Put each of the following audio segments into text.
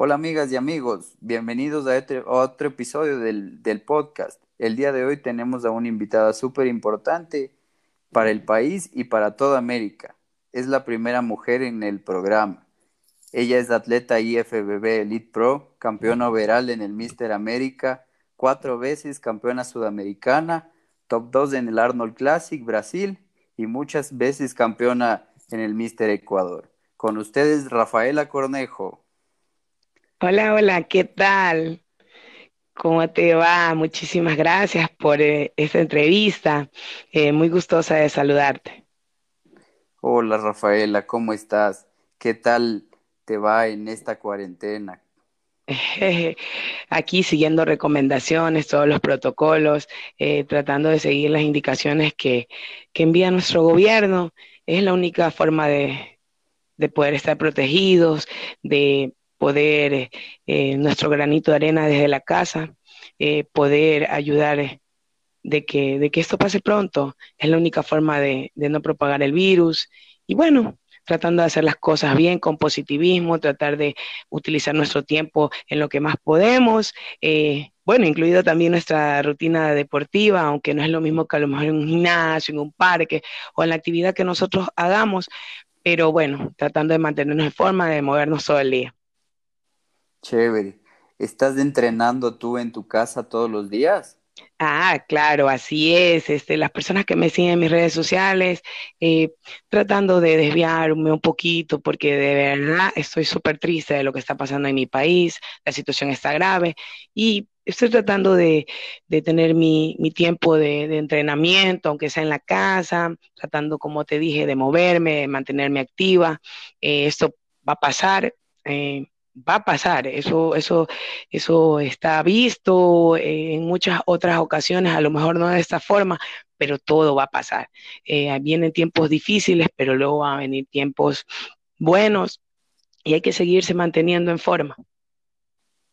Hola amigas y amigos, bienvenidos a, este, otro episodio del, del, podcast. El día de hoy tenemos a una invitada súper importante para el país y para toda América. Es la primera mujer en el programa. Ella es atleta IFBB Elite Pro, campeona overall en el Mister América, cuatro veces campeona sudamericana, top 2 en el Arnold Classic Brasil y muchas veces campeona en el Mister Ecuador. Con ustedes, Rafaela Cornejo. Hola, hola, ¿qué tal? ¿Cómo te va? Muchísimas gracias por eh, esta entrevista. Eh, muy gustosa de saludarte. Hola, Rafaela, ¿cómo estás? ¿Qué tal te va en esta cuarentena? Aquí siguiendo recomendaciones, todos los protocolos, eh, tratando de seguir las indicaciones que, que, envía nuestro gobierno. Es la única forma de, de poder estar protegidos, de poder, eh, nuestro granito de arena desde la casa, eh, poder ayudar eh, de que, de que esto pase pronto. Es la única forma de, de, no propagar el virus. Y bueno, tratando de hacer las cosas bien, con positivismo, tratar de utilizar nuestro tiempo en lo que más podemos. bueno, incluido también nuestra rutina deportiva, aunque no es lo mismo que a lo mejor en un gimnasio, en un parque o en la actividad que nosotros hagamos, pero bueno, tratando de mantenernos en forma, de movernos todo el día. Chévere. ¿Estás entrenando tú en tu casa todos los días? Ah, claro, así es. Este, las personas que me siguen en mis redes sociales, eh, tratando de desviarme un poquito, porque de verdad estoy súper triste de lo que está pasando en mi país, la situación está grave y estoy tratando de, de tener mi, mi tiempo de, entrenamiento, aunque sea en la casa, tratando, como te dije, de moverme, de mantenerme activa. Eh, esto va a pasar. Eh, va a pasar, eso, eso, eso está visto en muchas otras ocasiones, a lo mejor no de esta forma, pero todo va a pasar. Eh, vienen tiempos difíciles, pero luego van a venir tiempos buenos y hay que seguirse manteniendo en forma.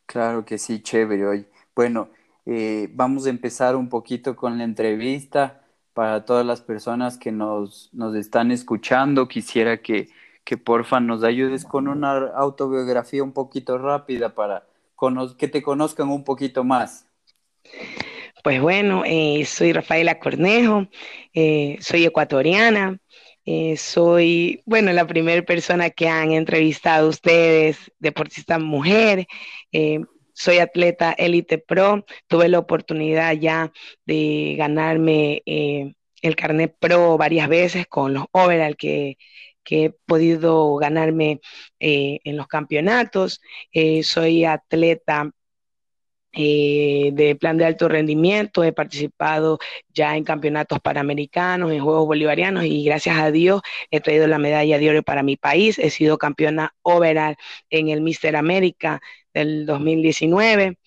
Claro que sí, chévere hoy. Bueno, eh, vamos a empezar un poquito con la entrevista para todas las personas que nos, nos están escuchando. Quisiera que que porfa nos ayudes con una autobiografía un poquito rápida para que te conozcan un poquito más. Pues bueno, eh, soy Rafaela Cornejo, eh, soy ecuatoriana, eh, soy, bueno, la primera persona que han entrevistado ustedes, deportista mujer, soy atleta Elite Pro, tuve la oportunidad ya de ganarme el carnet pro varias veces con los overall que que he podido ganarme eh, en los campeonatos. Eh, soy atleta eh, de plan de alto rendimiento, he participado ya en campeonatos panamericanos, en Juegos Bolivarianos y gracias a Dios he traído la medalla de oro para mi país. He sido campeona overall en el Mister América del 2019,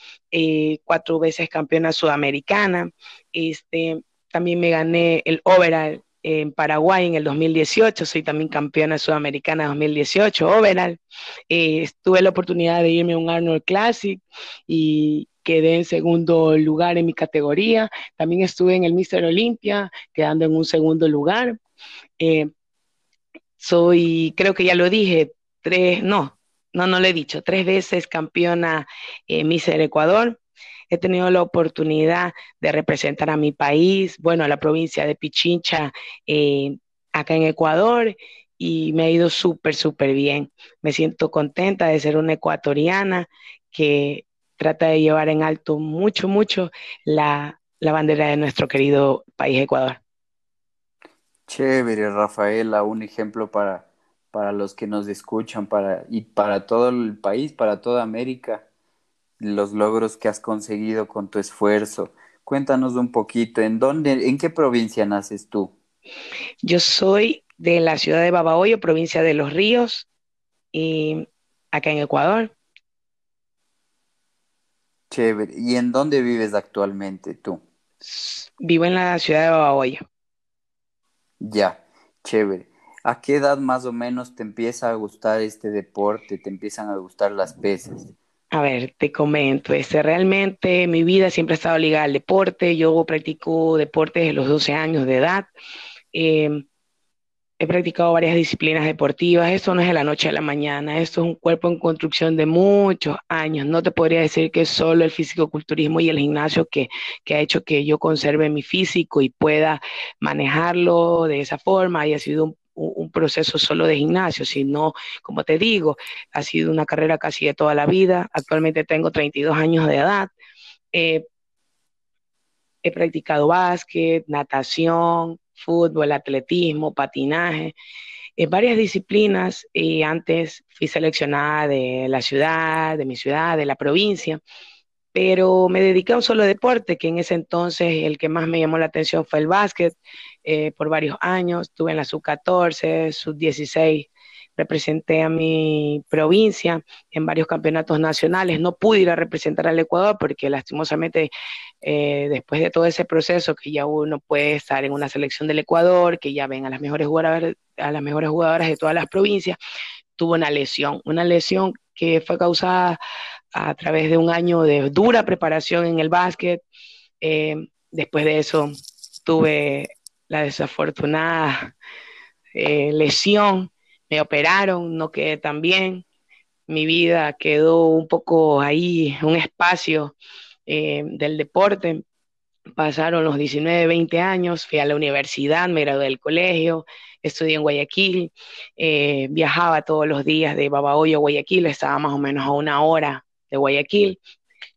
cuatro veces campeona sudamericana. Este, también me gané el overall en Paraguay en el 2018, soy también campeona sudamericana 2018, overall. Eh, tuve la oportunidad de irme a un Arnold Classic y quedé en segundo lugar en mi categoría. También estuve en el Mister Olympia, quedando en un segundo lugar. Eh, soy, creo que ya lo dije, tres, no, no, no lo he dicho, tres veces campeona eh, Mister Ecuador he tenido la oportunidad de representar a mi país, bueno, a la provincia de Pichincha, eh, acá en Ecuador, y me ha ido súper, súper bien. Me siento contenta de ser una ecuatoriana que trata de llevar en alto mucho, mucho la, la bandera de nuestro querido país Ecuador. Chévere, Rafaela, un ejemplo para, para los que nos escuchan para, y para todo el país, para toda América los logros que has conseguido con tu esfuerzo. Cuéntanos un poquito, ¿en dónde, en qué provincia naces tú? Yo soy de la ciudad de Babahoyo, provincia de Los Ríos, y acá en Ecuador. Chévere. ¿Y en dónde vives actualmente tú? Vivo en la ciudad de Babahoyo. Ya, chévere. ¿A qué edad más o menos te empieza a gustar este deporte? ¿Te empiezan a gustar las pesas? A ver, te comento, este, realmente mi vida siempre ha estado ligada al deporte. Yo practico deporte desde los 12 años de edad. Em, he practicado varias disciplinas deportivas. Esto no es de la noche a la mañana. Esto es un cuerpo en construcción de muchos años. No te podría decir que solo el físico-culturismo y el gimnasio que, que ha hecho que yo conserve mi físico y pueda manejarlo de esa forma. Haya sido un un proceso solo de gimnasio, sino, como te digo, ha sido una carrera casi de toda la vida. Actualmente tengo 32 años de edad. Eh, he practicado básquet, natación, fútbol, atletismo, patinaje, en eh, varias disciplinas. Y antes fui seleccionada de la ciudad, de mi ciudad, de la provincia pero me dediqué a un solo deporte, que en ese entonces el que más me llamó la atención fue el básquet, eh, por varios años, estuve en la sub-14, sub-16, representé a mi provincia en varios campeonatos nacionales, no pude ir a representar al Ecuador porque lastimosamente eh, después de todo ese proceso que ya uno puede estar en una selección del Ecuador, que ya ven a las mejores jugadoras, a las mejores jugadoras de todas las provincias, tuvo una lesión, una lesión que fue causada a través de un año de dura preparación en el básquet. Eh, después de eso tuve la desafortunada eh, lesión, me operaron, no quedé tan bien, mi vida quedó un poco ahí, un espacio eh, del deporte. Pasaron los 19, 20 años, fui a la universidad, me gradué del colegio, estudié en Guayaquil, viajaba todos los días de Babahoyo a Guayaquil, estaba más o menos a una hora de Guayaquil.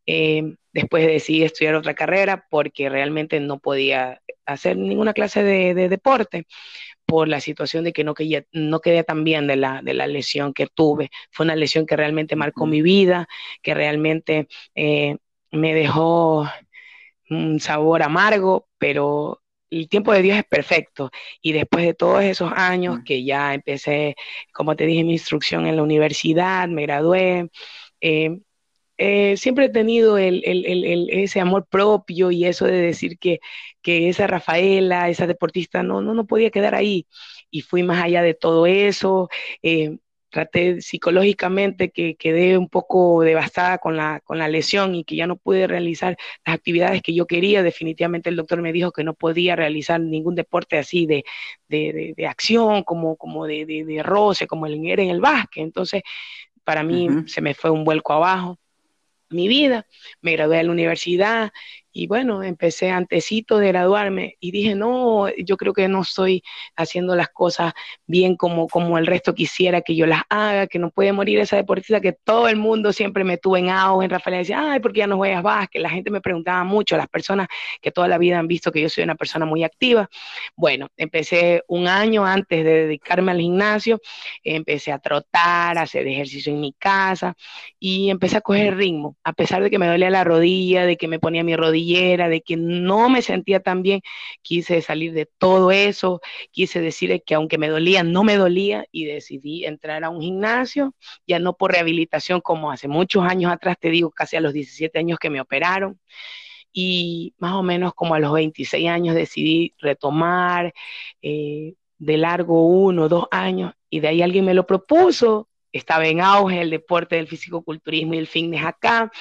Eh, después decidí estudiar otra carrera porque realmente no podía hacer ninguna clase de, deporte por la situación de que no, quedé, no quedé tan bien de la, de la lesión que tuve. Fue una lesión que realmente marcó mi vida, que realmente eh, me dejó un sabor amargo, pero el tiempo de Dios es perfecto. Y después de todos esos años que ya empecé, como te dije, mi instrucción en la universidad, me gradué, eh, eh, siempre he tenido ese amor propio y eso de decir que, esa Rafaela, esa deportista, no, no, no podía quedar ahí. Y fui más allá de todo eso. Eh, traté psicológicamente que quedé un poco devastada con la, con la lesión y que ya no pude realizar las actividades que yo quería. Definitivamente el doctor me dijo que no podía realizar ningún deporte así de, de, acción, como, como de, de, roce, como el era en el básquet. Entonces, para mí se me fue un vuelco abajo mi vida, me gradué de la universidad y bueno, empecé antecito de graduarme y dije, no, yo creo que no estoy haciendo las cosas bien como, como el resto quisiera que yo las haga, que no puede morir esa deportista que todo el mundo siempre me tuvo en auge, en Rafael decía, ay, ¿por qué ya no juegas básquet? La gente me preguntaba mucho, las personas que toda la vida han visto que yo soy una persona muy activa. Bueno, empecé un año antes de dedicarme al gimnasio, empecé a trotar, a hacer ejercicio en mi casa y empecé a coger ritmo, a pesar de que me dolía la rodilla, de que me ponía mi rodilla de que no me sentía tan bien, quise salir de todo eso, quise decirle que aunque me dolía, no me dolía y decidí entrar a un gimnasio, ya no por rehabilitación como hace muchos años atrás, te digo, casi a los 17 años que me operaron. Y más o menos como a los 26 años decidí retomar eh, de largo uno, dos años, y de ahí alguien me lo propuso, estaba en auge el deporte del fisicoculturismo y el fitness acá.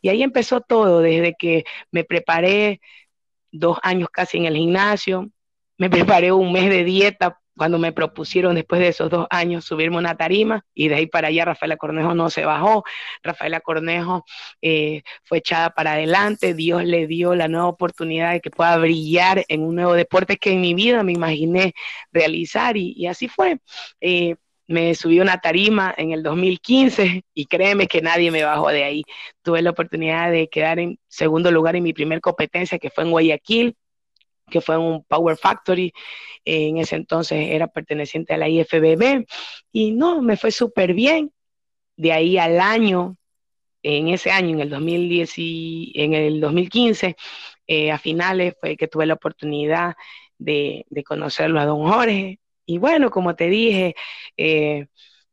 Y ahí empezó todo, desde que me preparé dos años casi en el gimnasio, me preparé un mes de dieta cuando me propusieron después de esos dos años subirme una tarima y de ahí para allá Rafaela Cornejo no se bajó, Rafaela Cornejo eh, fue echada para adelante, Dios le dio la nueva oportunidad de que pueda brillar en un nuevo deporte que en mi vida me imaginé realizar y, así fue. Eh, me subí una tarima en el 2015 y créeme que nadie me bajó de ahí. Tuve la oportunidad de quedar en segundo lugar en mi primer competencia, que fue en Guayaquil, que fue un Power Factory. En ese entonces era perteneciente a la IFBB y no, me fue súper bien. De ahí al año, en ese año, en el 2010 y en el 2015, eh, a finales fue que tuve la oportunidad de, de conocerlo a don Jorge, y bueno, como te dije, eh,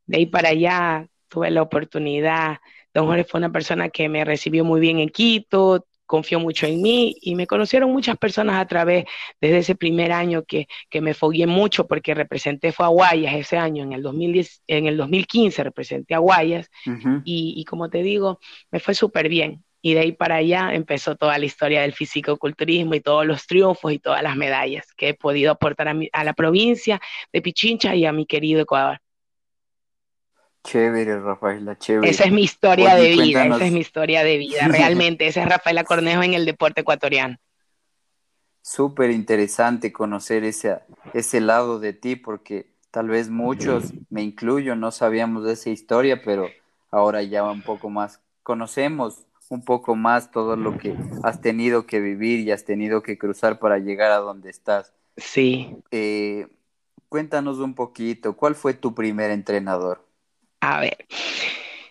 de ahí para allá tuve la oportunidad. Don Jorge fue una persona que me recibió muy bien en Quito, confió mucho en mí y me conocieron muchas personas a través, desde ese primer año que, que me fogué mucho porque representé, fue a Guayas ese año, en el, 2010, en el 2015 representé a Guayas y, y, como te digo, me fue súper bien. Y de ahí para allá empezó toda la historia del fisicoculturismo y todos los triunfos y todas las medallas que he podido aportar a, mi, a la provincia de Pichincha y a mi querido Ecuador. Chévere, Rafaela, chévere. Esa es mi historia de vida, esa es mi historia de vida, realmente. Esa es Rafaela Cornejo en el deporte ecuatoriano. Súper interesante conocer ese, ese lado de ti, porque tal vez muchos, me incluyo, no sabíamos de esa historia, pero ahora ya un poco más conocemos un poco más todo lo que has tenido que vivir y has tenido que cruzar para llegar a donde estás. Sí. Eh, cuéntanos un poquito, ¿cuál fue tu primer entrenador? A ver,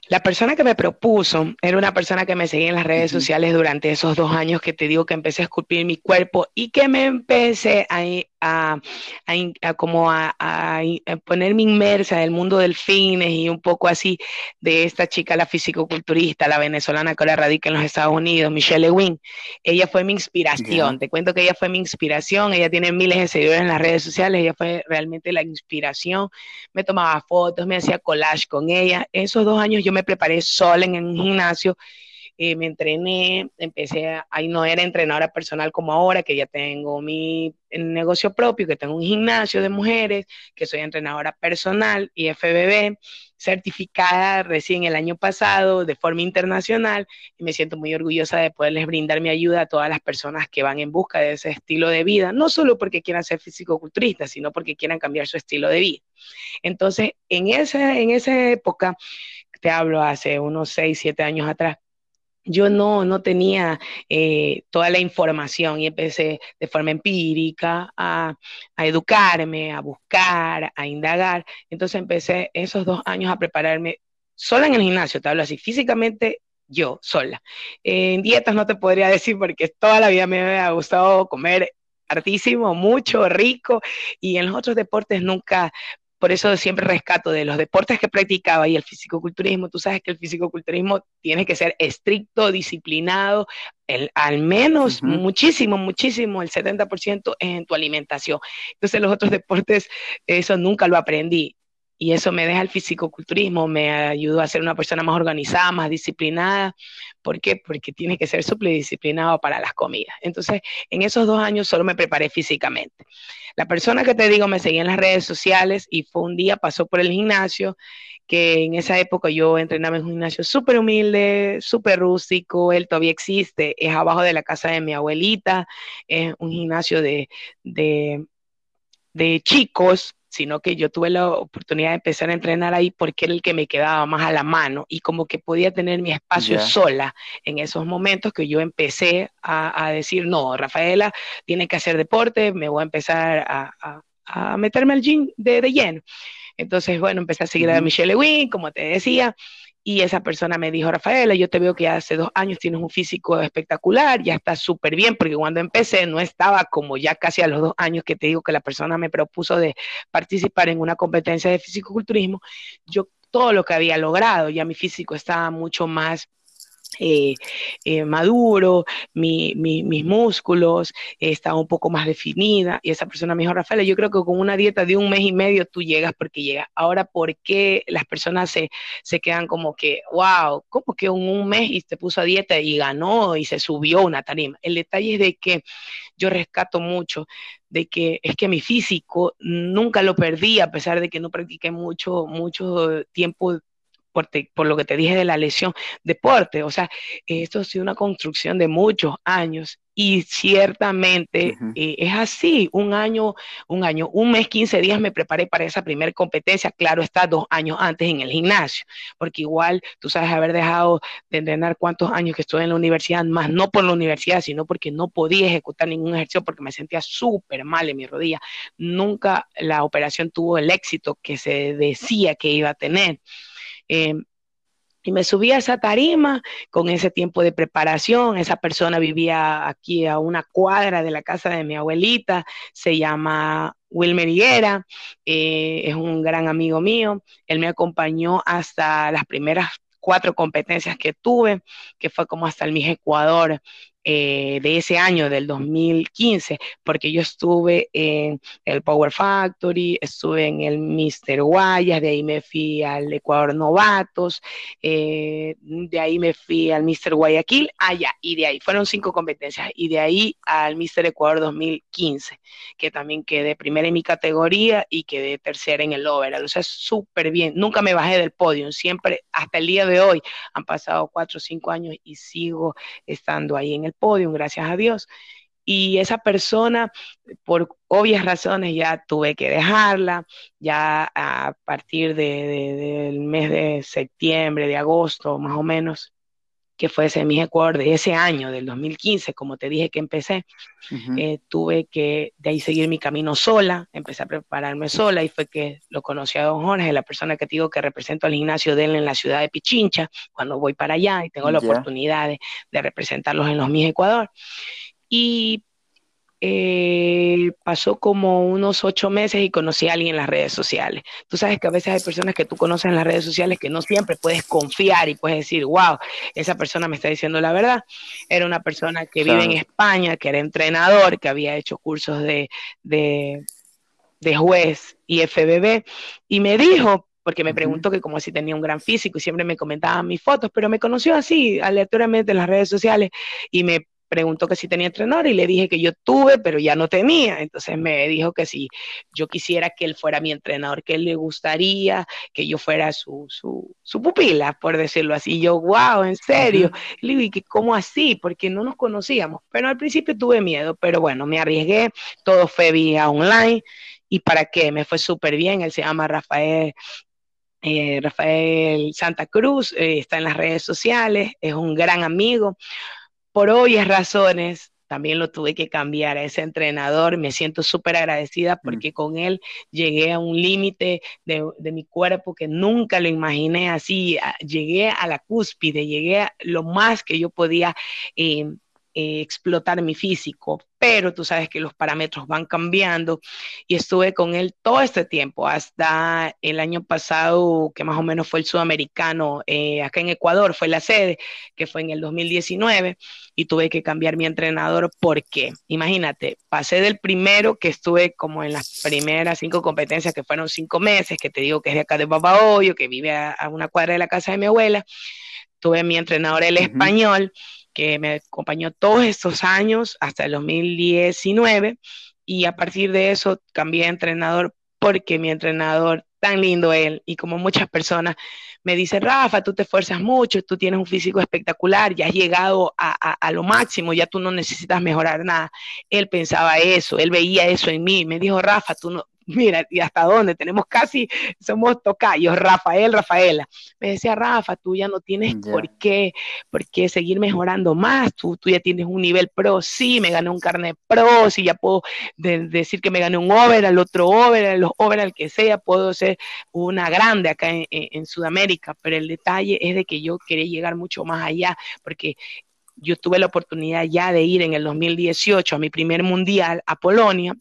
la persona que me propuso era una persona que me seguía en las redes sociales durante esos dos años que te digo que empecé a esculpir mi cuerpo y que me empecé a, a, como a, ponerme inmersa en el mundo del fitness y un poco así de esta chica, la fisicoculturista, la venezolana que ahora radica en los Estados Unidos, Michelle Lewin. Ella fue mi inspiración. Te cuento que ella fue mi inspiración. Ella tiene miles de seguidores en las redes sociales. Ella fue realmente la inspiración. Me tomaba fotos, me hacía collage con ella. Esos dos años yo me preparé sola en un gimnasio eh, me entrené, empecé, ahí no era entrenadora personal como ahora, que ya tengo mi negocio propio, que tengo un gimnasio de mujeres, que soy entrenadora personal y FBB, certificada recién el año pasado de forma internacional y me siento muy orgullosa de poderles brindar mi ayuda a todas las personas que van en busca de ese estilo de vida, no solo porque quieran ser físico-culturistas, sino porque quieran cambiar su estilo de vida. Entonces, en esa, en esa época, te hablo hace unos 6, 7 años atrás, yo no, no tenía eh, toda la información y empecé de forma empírica a, educarme, a buscar, a indagar. Entonces empecé esos dos años a prepararme sola en el gimnasio, te hablo así, físicamente yo sola. en dietas no te podría decir porque toda la vida me ha gustado comer hartísimo, mucho, rico, y en los otros deportes nunca por eso siempre rescato de los deportes que practicaba y el fisicoculturismo. Tú sabes que el fisicoculturismo tiene que ser estricto, disciplinado, el, al menos muchísimo, muchísimo, el 70% en tu alimentación. Entonces los otros deportes, eso nunca lo aprendí y eso me deja el fisicoculturismo, me ayudó a ser una persona más organizada, más disciplinada. ¿Por qué? Porque tiene que ser súper disciplinado para las comidas. Entonces, en esos dos años solo me preparé físicamente. La persona que te digo me seguía en las redes sociales y fue un día, pasó por el gimnasio, que en esa época yo entrenaba en un gimnasio súper humilde, súper rústico, él todavía existe, es abajo de la casa de mi abuelita, es un gimnasio de, de, de chicos, sino que yo tuve la oportunidad de empezar a entrenar ahí porque era el que me quedaba más a la mano y como que podía tener mi espacio sola en esos momentos que yo empecé a, decir, no, Rafaela tiene que hacer deporte, me voy a empezar a, meterme al gym de, lleno. Entonces, bueno, empecé a seguir a Michelle Lewin, como te decía, y esa persona me dijo, Rafaela, yo te veo que hace dos años tienes un físico espectacular, ya estás súper bien, porque cuando empecé no estaba como ya casi a los dos años que te digo que la persona me propuso de participar en una competencia de fisicoculturismo, yo todo lo que había logrado, ya mi físico estaba mucho más eh, eh, maduro, mis músculos eh, un poco más definida y esa persona me dijo, Rafael, yo creo que con una dieta de un mes y medio tú llegas porque llegas. Ahora, ¿por qué las personas se, se quedan como que, wow, como que en un mes y te puso a dieta y ganó y se subió una tarima? El detalle es de que yo rescato mucho de que es que mi físico nunca lo perdí a pesar de que no practiqué mucho, mucho tiempo por, lo que te dije de la lesión, deporte. O sea, esto ha sido una construcción de muchos años y ciertamente eh, es así, un año, un año, un mes, 15 días me preparé para esa primera competencia, claro está, dos años antes en el gimnasio, porque igual tú sabes haber dejado de entrenar cuántos años que estuve en la universidad, más no por la universidad, sino porque no podía ejecutar ningún ejercicio porque me sentía súper mal en mi rodilla. Nunca la operación tuvo el éxito que se decía que iba a tener. Em, y me subí a esa tarima con ese tiempo de preparación. Esa persona vivía aquí a una cuadra de la casa de mi abuelita, se llama Wilmer Higuera, eh, es un gran amigo mío, él me acompañó hasta las primeras cuatro competencias que tuve, que fue como hasta el Miss Ecuador eh, de ese año, del 2015, porque yo estuve en el Power Factory, estuve en el Mr. Guayas, de ahí me fui al Ecuador Novatos, eh, de ahí me fui al Mr. Guayaquil, allá, ah, y de ahí fueron cinco competencias, y de ahí al Mr. Ecuador 2015, que también quedé primera en mi categoría y quedé tercera en el overall, o sea, súper bien, nunca me bajé del podio, siempre, hasta el día de hoy, han pasado cuatro o cinco años y sigo estando ahí en el podium, gracias a Dios. Y esa persona, por obvias razones, ya tuve que dejarla, ya a partir del mes de septiembre, de agosto, más o menos, que fue ese mi Ecuador de ese año, del 2015, como te dije que empecé, eh, tuve que de ahí seguir mi camino sola, empecé a prepararme sola y fue que lo conocí a don Jorge, la persona que te digo que represento al gimnasio de él en la ciudad de Pichincha, cuando voy para allá y tengo la oportunidad de, de, representarlos en los mis Ecuador. Y eh, pasó como unos ocho meses y conocí a alguien en las redes sociales. Tú sabes que a veces hay personas que tú conoces en las redes sociales que no siempre puedes confiar y puedes decir, wow, esa persona me está diciendo la verdad. Era una persona que vive en España, que era entrenador, que había hecho cursos de, de, juez y FBB, y me dijo, porque me preguntó que como si tenía un gran físico y siempre me comentaba mis fotos, pero me conoció así, aleatoriamente en las redes sociales y me preguntó que si tenía entrenador y le dije que yo tuve, pero ya no tenía. Entonces me dijo que si yo quisiera que él fuera mi entrenador, que él le gustaría que yo fuera su, su, pupila, por decirlo así. Y yo, wow, en serio. Le digo, ¿y cómo así? Porque no nos conocíamos. Pero al principio tuve miedo, pero bueno, me arriesgué, todo fue vía online. ¿Y para qué? Me fue súper bien. Él se llama Rafael eh, Rafael Santa Cruz, eh, está en las redes sociales, es un gran amigo por obvias razones, también lo tuve que cambiar a ese entrenador. Me siento súper agradecida mm. porque con él llegué a un límite de, mi cuerpo que nunca lo imaginé así. Llegué a la cúspide, llegué a lo más que yo podía eh, eh, explotar mi físico, pero tú sabes que los parámetros van cambiando y estuve con él todo este tiempo, hasta el año pasado, que más o menos fue el sudamericano, eh, acá en Ecuador fue la sede, que fue en el 2019, y tuve que cambiar mi entrenador porque, imagínate, pasé del primero que estuve como en las primeras cinco competencias, que fueron cinco meses, que te digo que es de acá de Babahoyo, que vive a, una cuadra de la casa de mi abuela, tuve mi entrenador el español, que me acompañó todos estos años hasta el 2019 y a partir de eso cambié de entrenador porque mi entrenador, tan lindo él y como muchas personas, me dice, Rafa, tú te esfuerzas mucho, tú tienes un físico espectacular, ya has llegado a, a, lo máximo, ya tú no necesitas mejorar nada. Él pensaba eso, él veía eso en mí, me dijo, Rafa, tú no, mira, y hasta dónde, tenemos casi, somos tocayos, Rafael, Rafaela. Me decía, Rafa, tú ya no tienes por, qué, por qué seguir mejorando más, tú, tú ya tienes un nivel pro, sí, me gané un carnet pro, sí, ya puedo decir que me gané un overall, otro overall, los overall que sea, puedo ser una grande acá en, en Sudamérica, pero el detalle es de que yo quería llegar mucho más allá, porque yo tuve la oportunidad ya de ir en el 2018 a mi primer mundial a Polonia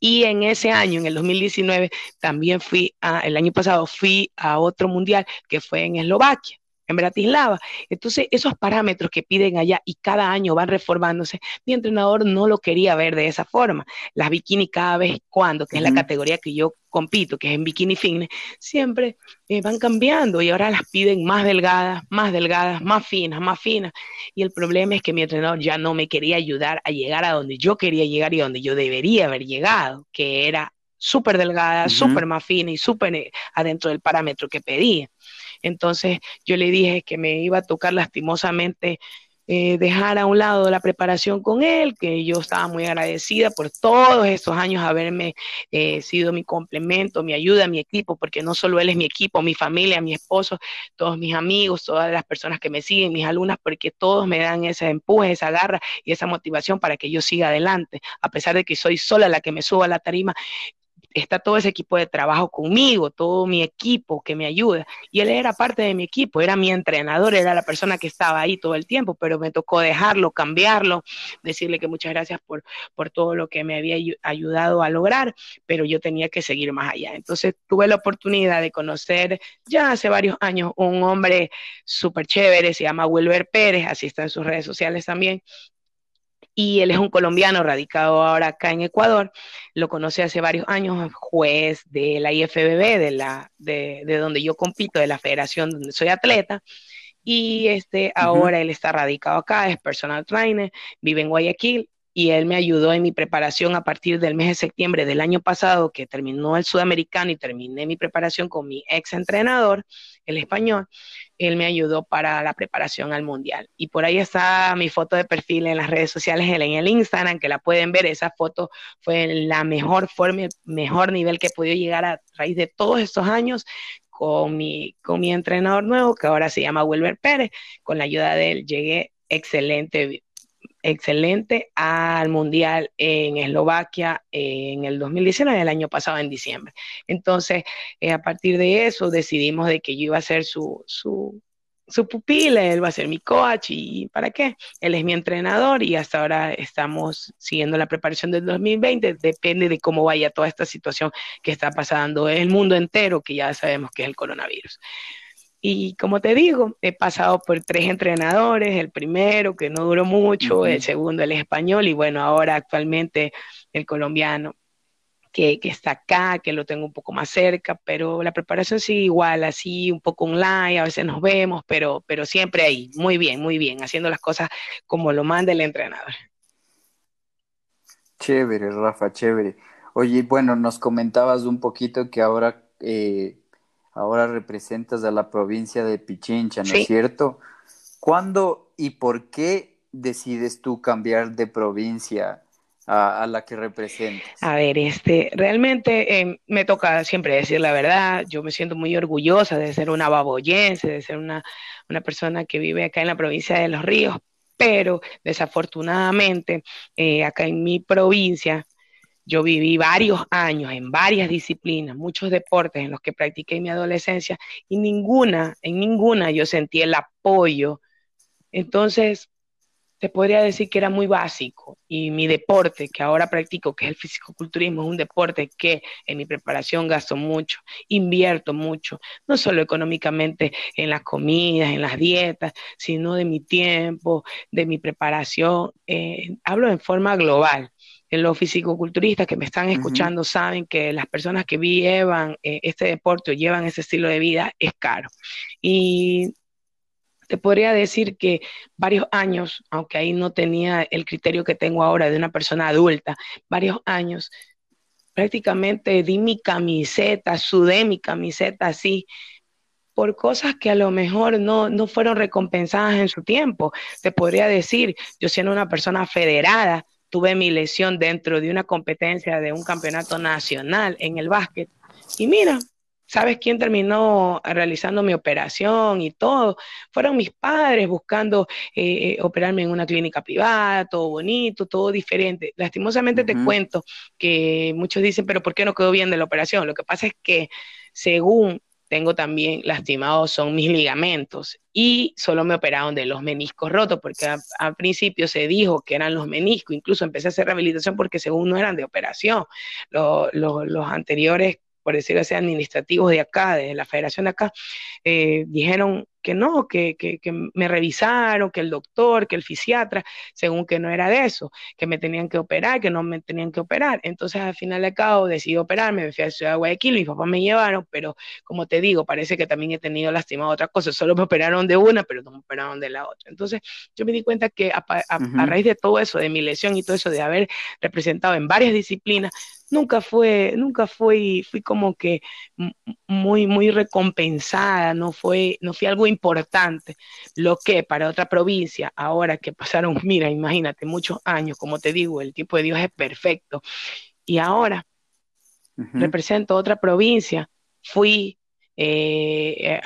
y en ese año, en el 2019, también fui, a, el año pasado fui a otro mundial que fue en Eslovaquia en Bratislava. Entonces, esos parámetros que piden allá y cada año van reformándose, mi entrenador no lo quería ver de esa forma. Las bikini cada vez cuando, que es la categoría que yo compito, que es en bikini fitness, siempre eh, van cambiando y ahora las piden más delgadas, más delgadas, más finas, más finas. Y el problema es que mi entrenador ya no me quería ayudar a llegar a donde yo quería llegar y donde yo debería haber llegado, que era súper delgada, súper más fina y súper eh, adentro del parámetro que pedía. Entonces yo le dije que me iba a tocar lastimosamente eh, dejar a un lado la preparación con él, que yo estaba muy agradecida por todos estos años haberme eh, sido mi complemento, mi ayuda, mi equipo, porque no solo él es mi equipo, mi familia, mi esposo, todos mis amigos, todas las personas que me siguen, mis alumnas, porque todos me dan ese empuje, esa garra y esa motivación para que yo siga adelante, a pesar de que soy sola la que me suba a la tarima está todo ese equipo de trabajo conmigo, todo mi equipo que me ayuda. Y él era parte de mi equipo, era mi entrenador, era la persona que estaba ahí todo el tiempo, pero me tocó dejarlo, cambiarlo, decirle que muchas gracias por, por todo lo que me había ayudado a lograr, pero yo tenía que seguir más allá. Entonces tuve la oportunidad de conocer ya hace varios años un hombre súper chévere, se llama Wilber Pérez, así está en sus redes sociales también, y él es un colombiano radicado ahora acá en Ecuador. Lo conocí hace varios años, juez de la IFBB, de, la, de, de donde yo compito, de la federación donde soy atleta. Y este, ahora él está radicado acá, es personal trainer, vive en Guayaquil y él me ayudó en mi preparación a partir del mes de septiembre del año pasado, que terminó el sudamericano y terminé mi preparación con mi ex entrenador, el español. Él me ayudó para la preparación al mundial. Y por ahí está mi foto de perfil en las redes sociales, en el Instagram, que la pueden ver. Esa foto fue la mejor forma, el mejor nivel que he podido llegar a raíz de todos estos años con mi, con mi entrenador nuevo, que ahora se llama Wilber Pérez. Con la ayuda de él llegué excelente excelente al Mundial en Eslovaquia en el 2019, el año pasado en diciembre. Entonces, eh, a partir de eso decidimos de que yo iba a ser su, su, su pupila, él va a ser mi coach y ¿para qué? Él es mi entrenador y hasta ahora estamos siguiendo la preparación del 2020, depende de cómo vaya toda esta situación que está pasando en el mundo entero, que ya sabemos que es el coronavirus. Y como te digo, he pasado por tres entrenadores, el primero que no duró mucho, el segundo el español y bueno, ahora actualmente el colombiano que, que, está acá, que lo tengo un poco más cerca, pero la preparación sigue igual, así un poco online, a veces nos vemos, pero, pero siempre ahí, muy bien, muy bien, haciendo las cosas como lo manda el entrenador. Chévere, Rafa, chévere. Oye, bueno, nos comentabas un poquito que ahora eh, ahora representas a la provincia de Pichincha, ¿no es cierto? ¿Cuándo y por qué decides tú cambiar de provincia a, la que representas? A ver, este, realmente em, me toca siempre decir la verdad. Yo me siento muy orgullosa de ser una baboyense, de ser una, una persona que vive acá en la provincia de Los Ríos, pero desafortunadamente eh, acá en mi provincia yo viví varios años en varias disciplinas, muchos deportes en los que practiqué en mi adolescencia y ninguna, en ninguna yo sentí el apoyo. Entonces, te podría decir que era muy básico y mi deporte que ahora practico, que es el fisicoculturismo, es un deporte que en mi preparación gasto mucho, invierto mucho, no solo económicamente en las comidas, en las dietas, sino de mi tiempo, de mi preparación. Eh, hablo en forma global los fisicoculturistas que me están escuchando saben que las personas que llevan eh, este deporte o llevan ese estilo de vida es caro. Y te podría decir que varios años, aunque ahí no tenía el criterio que tengo ahora de una persona adulta, varios años, prácticamente di mi camiseta, sudé mi camiseta así, por cosas que a lo mejor no, no fueron recompensadas en su tiempo. Te podría decir, yo siendo una persona federada, tuve mi lesión dentro de una competencia de un campeonato nacional en el básquet. Y mira, ¿sabes quién terminó realizando mi operación y todo? Fueron mis padres buscando eh, eh, operarme en una clínica privada, todo bonito, todo diferente. Lastimosamente te cuento que muchos dicen, pero ¿por qué no quedó bien de la operación? Lo que pasa es que según tengo también lastimados son mis ligamentos y solo me operaron de los meniscos rotos porque al principio se dijo que eran los meniscos, incluso empecé a hacer rehabilitación porque según no eran de operación, los anteriores por decirlo así, administrativos de acá, de la federación de acá, eh, dijeron que no, que, que, que, me revisaron, que el doctor, que el fisiatra, según que no era de eso, que me tenían que operar, que no me tenían que operar. Entonces, al final de cabo, decidí operarme, me fui a la ciudad de Guayaquil, mis papás me llevaron, pero como te digo, parece que también he tenido lastimado otras cosas, solo me operaron de una, pero no me operaron de la otra. Entonces, yo me di cuenta que a, a raíz de todo eso, de mi lesión y todo eso, de haber representado en varias disciplinas, nunca fue, nunca fui, fui como que muy, muy recompensada, no fue, no fue algo importante. Lo que para otra provincia, ahora que pasaron, mira, imagínate, muchos años, como te digo, el tiempo de Dios es perfecto. Y ahora represento otra provincia, fui eh,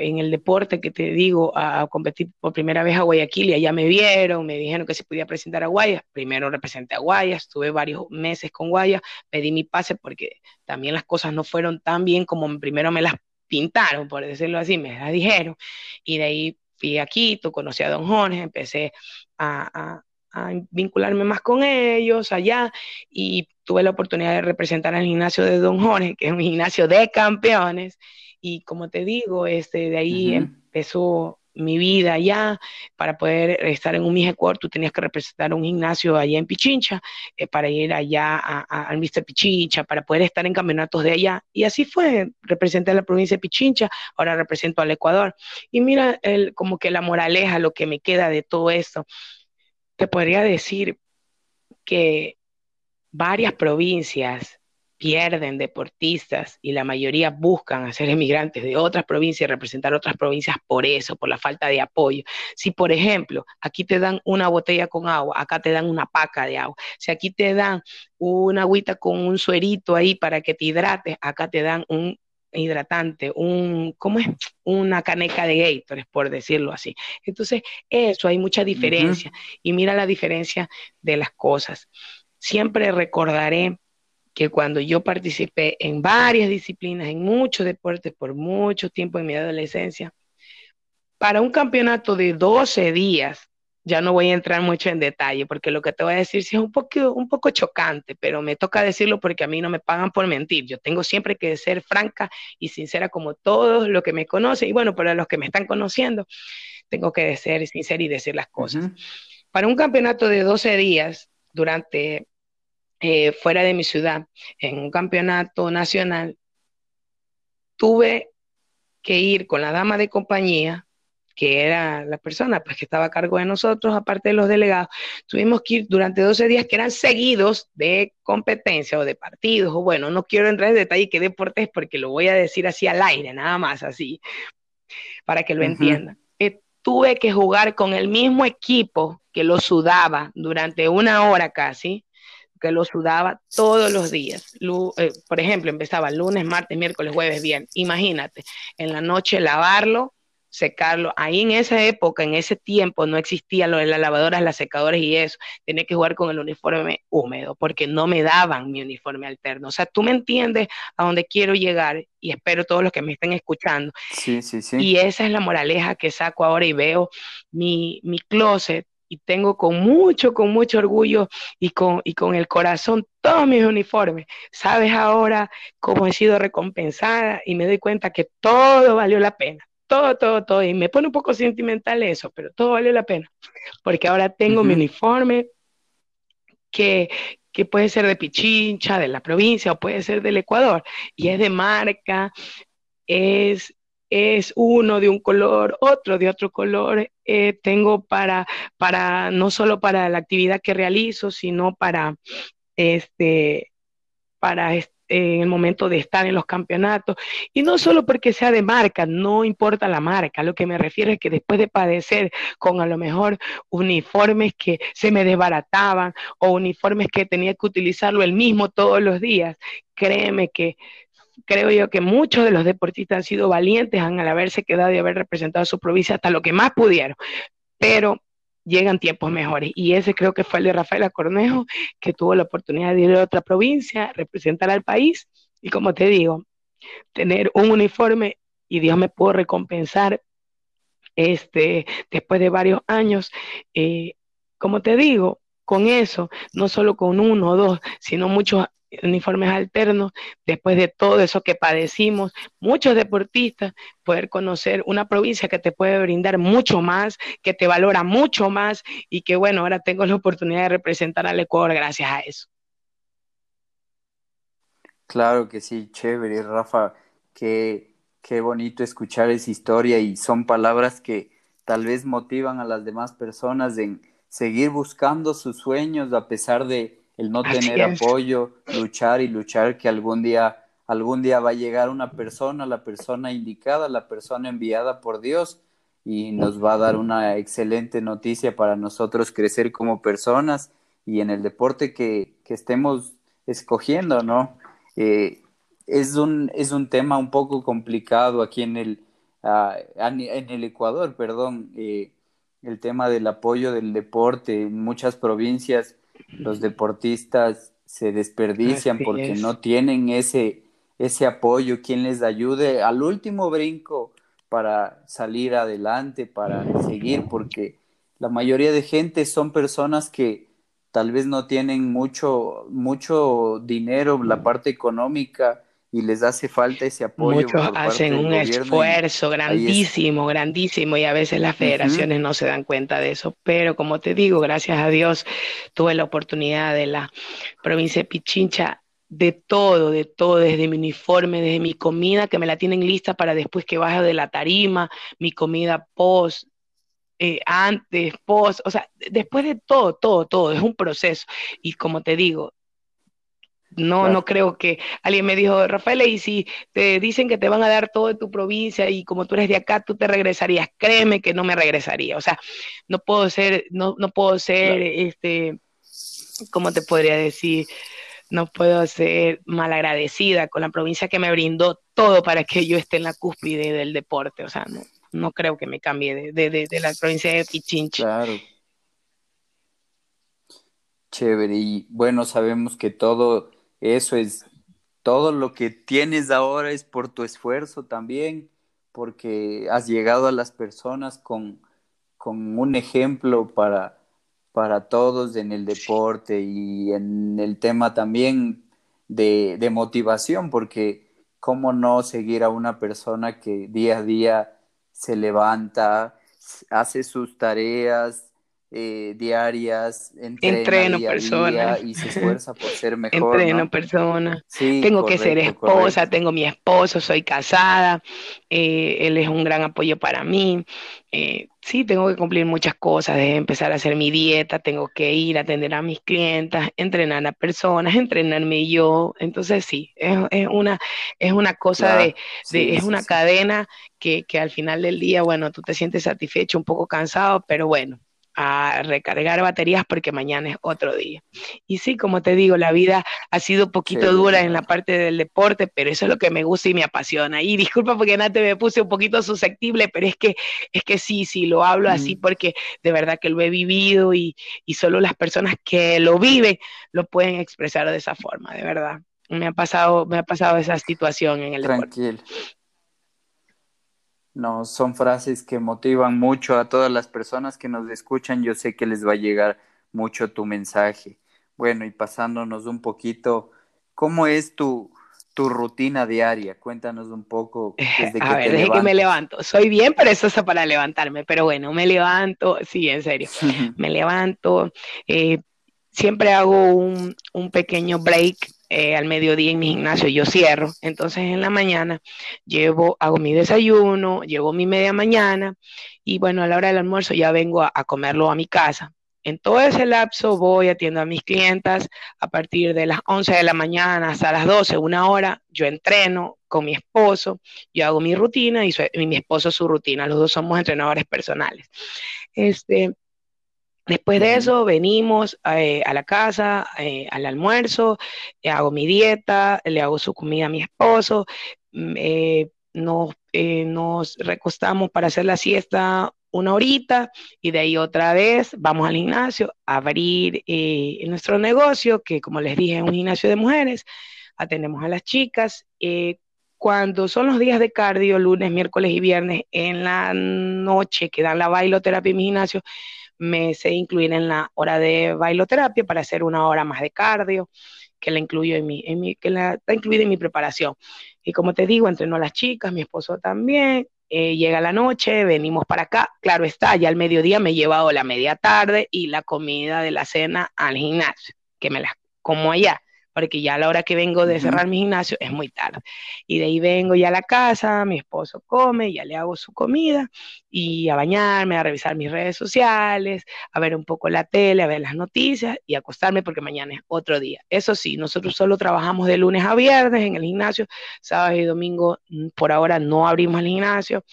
en el deporte que te digo, a, competir por primera vez a Guayaquil y allá me vieron, me dijeron que se podía presentar a Guayas. Primero representé a Guayas, estuve varios meses con Guayas, pedí mi pase porque también las cosas no fueron tan bien como primero me las pintaron, por decirlo así, me las dijeron. Y de ahí fui a Quito, conocí a Don Jorge, empecé a, vincularme más con ellos allá y tuve la oportunidad de representar al gimnasio de Don Jorge, que es un gimnasio de campeones. Y como te digo, este, de ahí empezó mi vida allá, para poder estar en un Mijecuor, tú tenías que representar un gimnasio allá en Pichincha, eh, para ir allá al Mr. Pichincha, para poder estar en campeonatos de allá. Y así fue, representé a la provincia de Pichincha, ahora represento al Ecuador. Y mira, el, como que la moraleja, lo que me queda de todo esto, te podría decir que varias provincias pierden deportistas y la mayoría buscan hacer emigrantes de otras provincias y representar otras provincias por eso, por la falta de apoyo. Si, por ejemplo, aquí te dan una botella con agua, acá te dan una paca de agua. Si aquí te dan una agüita con un suerito ahí para que te hidrates, acá te dan un hidratante, un, ¿cómo es? Una caneca de Gatorade, por decirlo así. Entonces, eso, hay mucha diferencia. Y mira la diferencia de las cosas. Siempre recordaré que cuando yo participé en varias disciplinas, en muchos deportes por mucho tiempo en mi adolescencia, para un campeonato de 12 días, ya no voy a entrar mucho en detalle, porque lo que te voy a decir sí es un poco, un poco chocante, pero me toca decirlo porque a mí no me pagan por mentir. Yo tengo siempre que ser franca y sincera como todos los que me conocen, y bueno, para los que me están conociendo, tengo que ser sincera y decir las cosas. Para un campeonato de 12 días, durante eh, fuera de mi ciudad, en un campeonato nacional, tuve que ir con la dama de compañía, que era la persona pues, que estaba a cargo de nosotros, aparte de los delegados, tuvimos que ir durante 12 días que eran seguidos de competencia o de partidos, o bueno, no quiero entrar en detalle qué deportes porque lo voy a decir así al aire, nada más así, para que lo entiendan. Eh, tuve que jugar con el mismo equipo que lo sudaba durante una hora casi, que lo sudaba todos los días. Eh, por ejemplo, empezaba lunes, martes, miércoles, jueves, bien. Imagínate, en la noche lavarlo, secarlo. Ahí en esa época, en ese tiempo, no existía lo de las lavadoras, las secadoras y eso. Tenía que jugar con el uniforme húmedo porque no me daban mi uniforme alterno. O sea, tú me entiendes a dónde quiero llegar y espero todos los que me estén escuchando. Sí, sí, sí. Y esa es la moraleja que saco ahora y veo mi, mi closet y tengo con mucho, con mucho orgullo y con, y con el corazón todos mis uniformes. Sabes ahora cómo he sido recompensada y me doy cuenta que todo valió la pena. Todo, todo, todo. Y me pone un poco sentimental eso, pero todo valió la pena. Porque ahora tengo mi uniforme que, que puede ser de Pichincha, de la provincia o puede ser del Ecuador. Y es de marca, es, es uno de un color, otro de otro color. Eh, tengo para, para, no solo para la actividad que realizo, sino para, este, para en el momento de estar en los campeonatos. Y no solo porque sea de marca, no importa la marca, lo que me refiero es que después de padecer con a lo mejor uniformes que se me desbarataban o uniformes que tenía que utilizarlo el mismo todos los días, créeme que creo yo que muchos de los deportistas han sido valientes al haberse quedado y haber representado a su provincia hasta lo que más pudieron, pero llegan tiempos mejores. Y ese creo que fue el de Rafael Cornejo, que tuvo la oportunidad de ir a otra provincia, representar al país y como te digo, tener un uniforme y Dios me pudo recompensar este, después de varios años. Eh, como te digo, con eso, no solo con uno o dos, sino muchos uniformes alternos, después de todo eso que padecimos, muchos deportistas, poder conocer una provincia que te puede brindar mucho más, que te valora mucho más y que bueno, ahora tengo la oportunidad de representar al Ecuador gracias a eso. Claro que sí, chévere, Rafa, qué, qué bonito escuchar esa historia y son palabras que tal vez motivan a las demás personas en seguir buscando sus sueños a pesar de el no tener apoyo, luchar y luchar que algún día, algún día va a llegar una persona, la persona indicada, la persona enviada por Dios y nos va a dar una excelente noticia para nosotros crecer como personas y en el deporte que, que estemos escogiendo, ¿no? Eh, es un, es un tema un poco complicado aquí en el, uh, en el Ecuador, perdón, eh, el tema del apoyo del deporte. En muchas provincias los deportistas se desperdician Así porque es. no tienen ese, ese apoyo, quien les ayude al último brinco para salir adelante, para seguir, porque la mayoría de gente son personas que tal vez no tienen mucho, mucho dinero, la parte económica, y les hace falta ese apoyo Muchos por hacen un esfuerzo grandísimo, grandísimo, y a veces las federaciones no se dan cuenta de eso. Pero como te digo, gracias a Dios tuve la oportunidad de la provincia de Pichincha, de todo, de todo, desde mi uniforme, desde mi comida, que me la tienen lista para después que baje de la tarima, mi comida post, eh, antes, post, o sea, después de todo, todo, todo, es un proceso. Y como te digo, no, no creo que alguien me dijo, Rafael, y si te dicen que te van a dar todo de tu provincia y como tú eres de acá, tú te regresarías, créeme que no me regresaría. O sea, no puedo ser, no, no puedo ser, claro, este, ¿cómo te podría decir? No puedo ser malagradecida con la provincia que me brindó todo para que yo esté en la cúspide del deporte. O sea, no, no creo que me cambie de, de, de, de la provincia de Pichincha. claro. Chévere. Y bueno, sabemos que todo eso es, todo lo que tienes ahora es por tu esfuerzo también, porque has llegado a las personas con, con un ejemplo para, para todos en el deporte y en el tema también de, de motivación, porque cómo no seguir a una persona que día a día se levanta, hace sus tareas eh, diarias, entrena Entreno día a personas. día y se esfuerza por ser mejor, Entreno ¿no? personas. Sí, Tengo que ser correcto, esposa, correcto. tengo mi esposo, soy casada, eh, él es un gran apoyo para mí. Eh, sí, tengo que cumplir muchas cosas, de empezar a hacer mi dieta, tengo que ir a atender a mis clientas, entrenar a personas, entrenarme yo. Entonces sí, es, es una, es una cosa de, Claro, de, sí, es sí, una cadena que, que al final del día, bueno, tú te sientes satisfecho, un poco cansado, pero bueno, a recargar baterías porque mañana es otro día. Y sí, como te digo, la vida ha sido un poquito dura en la parte del deporte, pero eso es lo que me gusta y me apasiona. Y disculpa porque Nate me puse un poquito susceptible, pero es que, es que sí, sí, lo hablo así Mm, porque de verdad que lo he vivido y, y solo las personas que lo viven lo pueden expresar de esa forma, de verdad. Me ha pasado, me ha pasado esa situación en el deporte. No, son frases que motivan mucho a todas las personas que nos escuchan. Yo sé que les va a llegar mucho tu mensaje. Bueno, y pasándonos un poquito, ¿cómo es tu, tu rutina diaria? Cuéntanos un poco desde A ver, te desde que me levanto. Soy bien, pero eso es para levantarme. Pero bueno, me levanto, sí, en serio. Me levanto, eh, siempre hago un, un pequeño break eh, al mediodía en mi gimnasio, yo cierro, entonces en la mañana llevo, hago mi desayuno, llevo mi media mañana y bueno, a la hora del almuerzo ya vengo a, comerlo a mi casa. En todo ese lapso voy atiendo a mis clientas a partir de las 11 de la mañana hasta las 12, una hora, yo entreno con mi esposo, yo hago mi rutina y, y mi esposo su rutina, los dos somos entrenadores personales. Este, Después de eso venimos eh, a la casa, eh, al almuerzo, eh, hago mi dieta, le hago su comida a mi esposo, mm, eh, nos, nos recostamos para hacer la siesta una horita y de ahí otra vez vamos al gimnasio a abrir nuestro negocio, que como les dije es un gimnasio de mujeres, atendemos a las chicas. cuando son los días de cardio, lunes, miércoles y viernes, en la noche que dan la bailoterapia en mi gimnasio, me sé incluir en la hora de bailoterapia para hacer una hora más de cardio, que la incluyo en mi, que está incluida en mi preparación. Y como te digo, entreno a las chicas, mi esposo también, eh, llega la noche, venimos para acá, claro está, ya al mediodía me he llevado la media tarde y la comida de la cena al gimnasio, que me la como allá porque ya a la hora que vengo de cerrar mi gimnasio es muy tarde. Y de ahí vengo ya a la casa, mi esposo come, ya le hago su comida y a bañarme, a revisar mis redes sociales, a ver un poco la tele, a ver las noticias y acostarme porque mañana es otro día. Eso sí, nosotros solo trabajamos de lunes a viernes en el gimnasio, sábado y domingo por ahora no abrimos el gimnasio.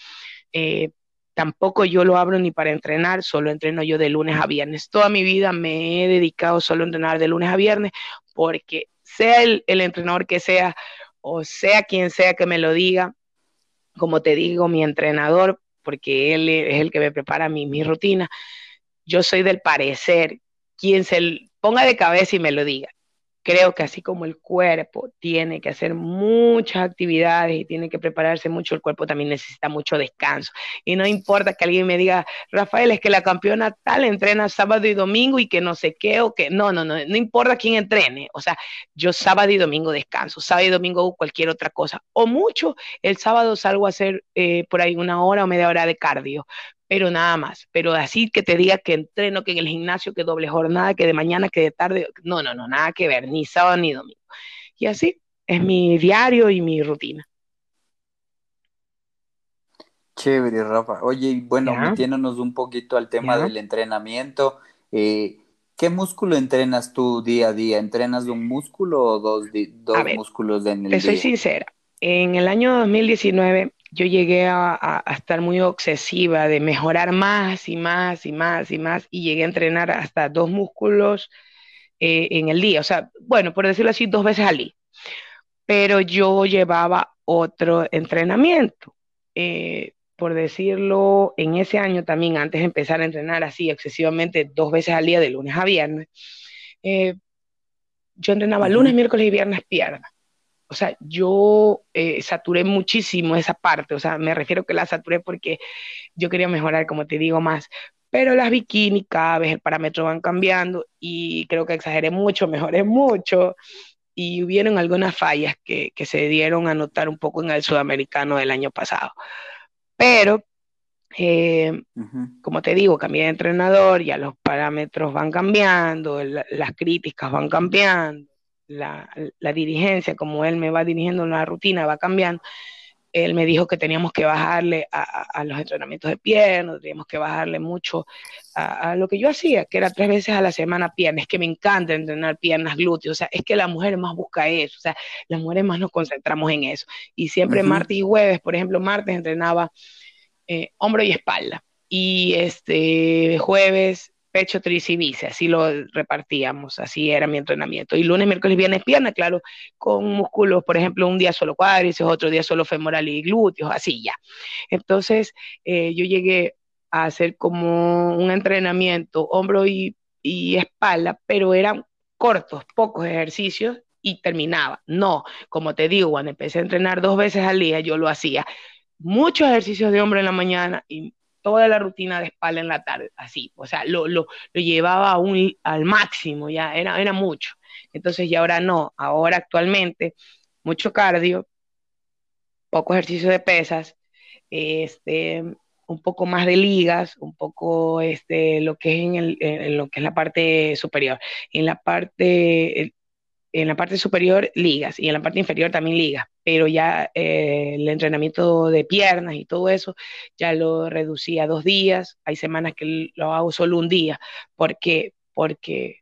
Eh, tampoco yo lo abro ni para entrenar, solo entreno yo de lunes a viernes. Toda mi vida me he dedicado solo a entrenar de lunes a viernes porque sea el, entrenador que sea, o sea quien sea que me lo diga, como te digo, mi entrenador, porque él es el que me prepara mi, mi rutina, yo soy del parecer, quien se ponga de cabeza y me lo diga creo que así como el cuerpo tiene que hacer muchas actividades y tiene que prepararse mucho, el cuerpo también necesita mucho descanso. Y no importa que alguien me diga, Rafael, es que la campeona tal entrena sábado y domingo y que no sé qué o que no, no, no, no importa quién entrene. O sea, yo sábado y domingo descanso, sábado y domingo cualquier otra cosa. O mucho, el sábado salgo a hacer eh, por ahí una hora o media hora de cardio, pero nada más. Pero así que te diga que entreno, que en el gimnasio, que doble jornada, que de mañana, que de tarde, no, no, no, nada que ver, ni sábado ni domingo. Y así es mi diario y mi rutina. Chévere, Rafa. Oye, bueno, metiéndonos un poquito al tema del entrenamiento, eh, ¿qué músculo entrenas tú día a día? ¿Entrenas un músculo o dos, dos músculos en el te soy sincera, en el año 2019 yo llegué a, estar muy obsesiva de mejorar más y más y más y más y llegué a entrenar hasta dos músculos eh, en el día, o sea, bueno, por decirlo así, dos veces al día. Pero yo llevaba otro entrenamiento. Eh, por decirlo, en ese año también, antes de empezar a entrenar así excesivamente dos veces al día, de lunes a viernes, eh, yo entrenaba lunes, miércoles y viernes piernas o sea, yo eh, saturé muchísimo esa parte, o sea, me refiero que la saturé porque yo quería mejorar, como te digo, más. Pero las bikini cada vez el parámetro van cambiando y creo que exageré mucho, mejoré mucho y hubieron algunas fallas que, que se dieron a notar un poco en el sudamericano del año pasado. Pero eh, como te digo, cambié de entrenador, ya los parámetros van cambiando, las críticas van cambiando, la, dirigencia, como él me va dirigiendo en la rutina, va cambiando, él me dijo que teníamos que bajarle a, los entrenamientos de piernas, teníamos que bajarle mucho a, lo que yo hacía, que era tres veces a la semana piernas, es que me encanta entrenar piernas, glúteos, o sea, es que la mujer más busca eso, o sea, las mujeres más nos concentramos en eso. Y siempre martes y jueves, por ejemplo, martes entrenaba eh, hombro y espalda, y este jueves pecho, tríceps y bíceps, así lo repartíamos, así era mi entrenamiento. Y lunes, miércoles, viernes, pierna, claro, con músculos, por ejemplo, un día solo cuádriceps, otro día solo femoral y glúteos, así ya. Entonces, eh, yo llegué a hacer como un entrenamiento hombro y, y espalda, pero eran cortos, pocos ejercicios y terminaba. No, como te digo, cuando empecé a entrenar dos veces al día, yo lo hacía muchos ejercicios de hombro en la mañana y toda la rutina de espalda en la tarde, así, o sea, lo, lo, lo llevaba un, al máximo, ya era, era mucho. Entonces, ya ahora no, ahora actualmente, mucho cardio, poco ejercicio de pesas, este, un poco más de ligas, un poco este, lo que es en, el, lo que es la parte superior. En la parte, en la parte superior ligas y en la parte inferior también ligas, pero ya eh, el entrenamiento de piernas y todo eso ya lo reducí a dos días, hay semanas que lo hago solo un día, porque, porque,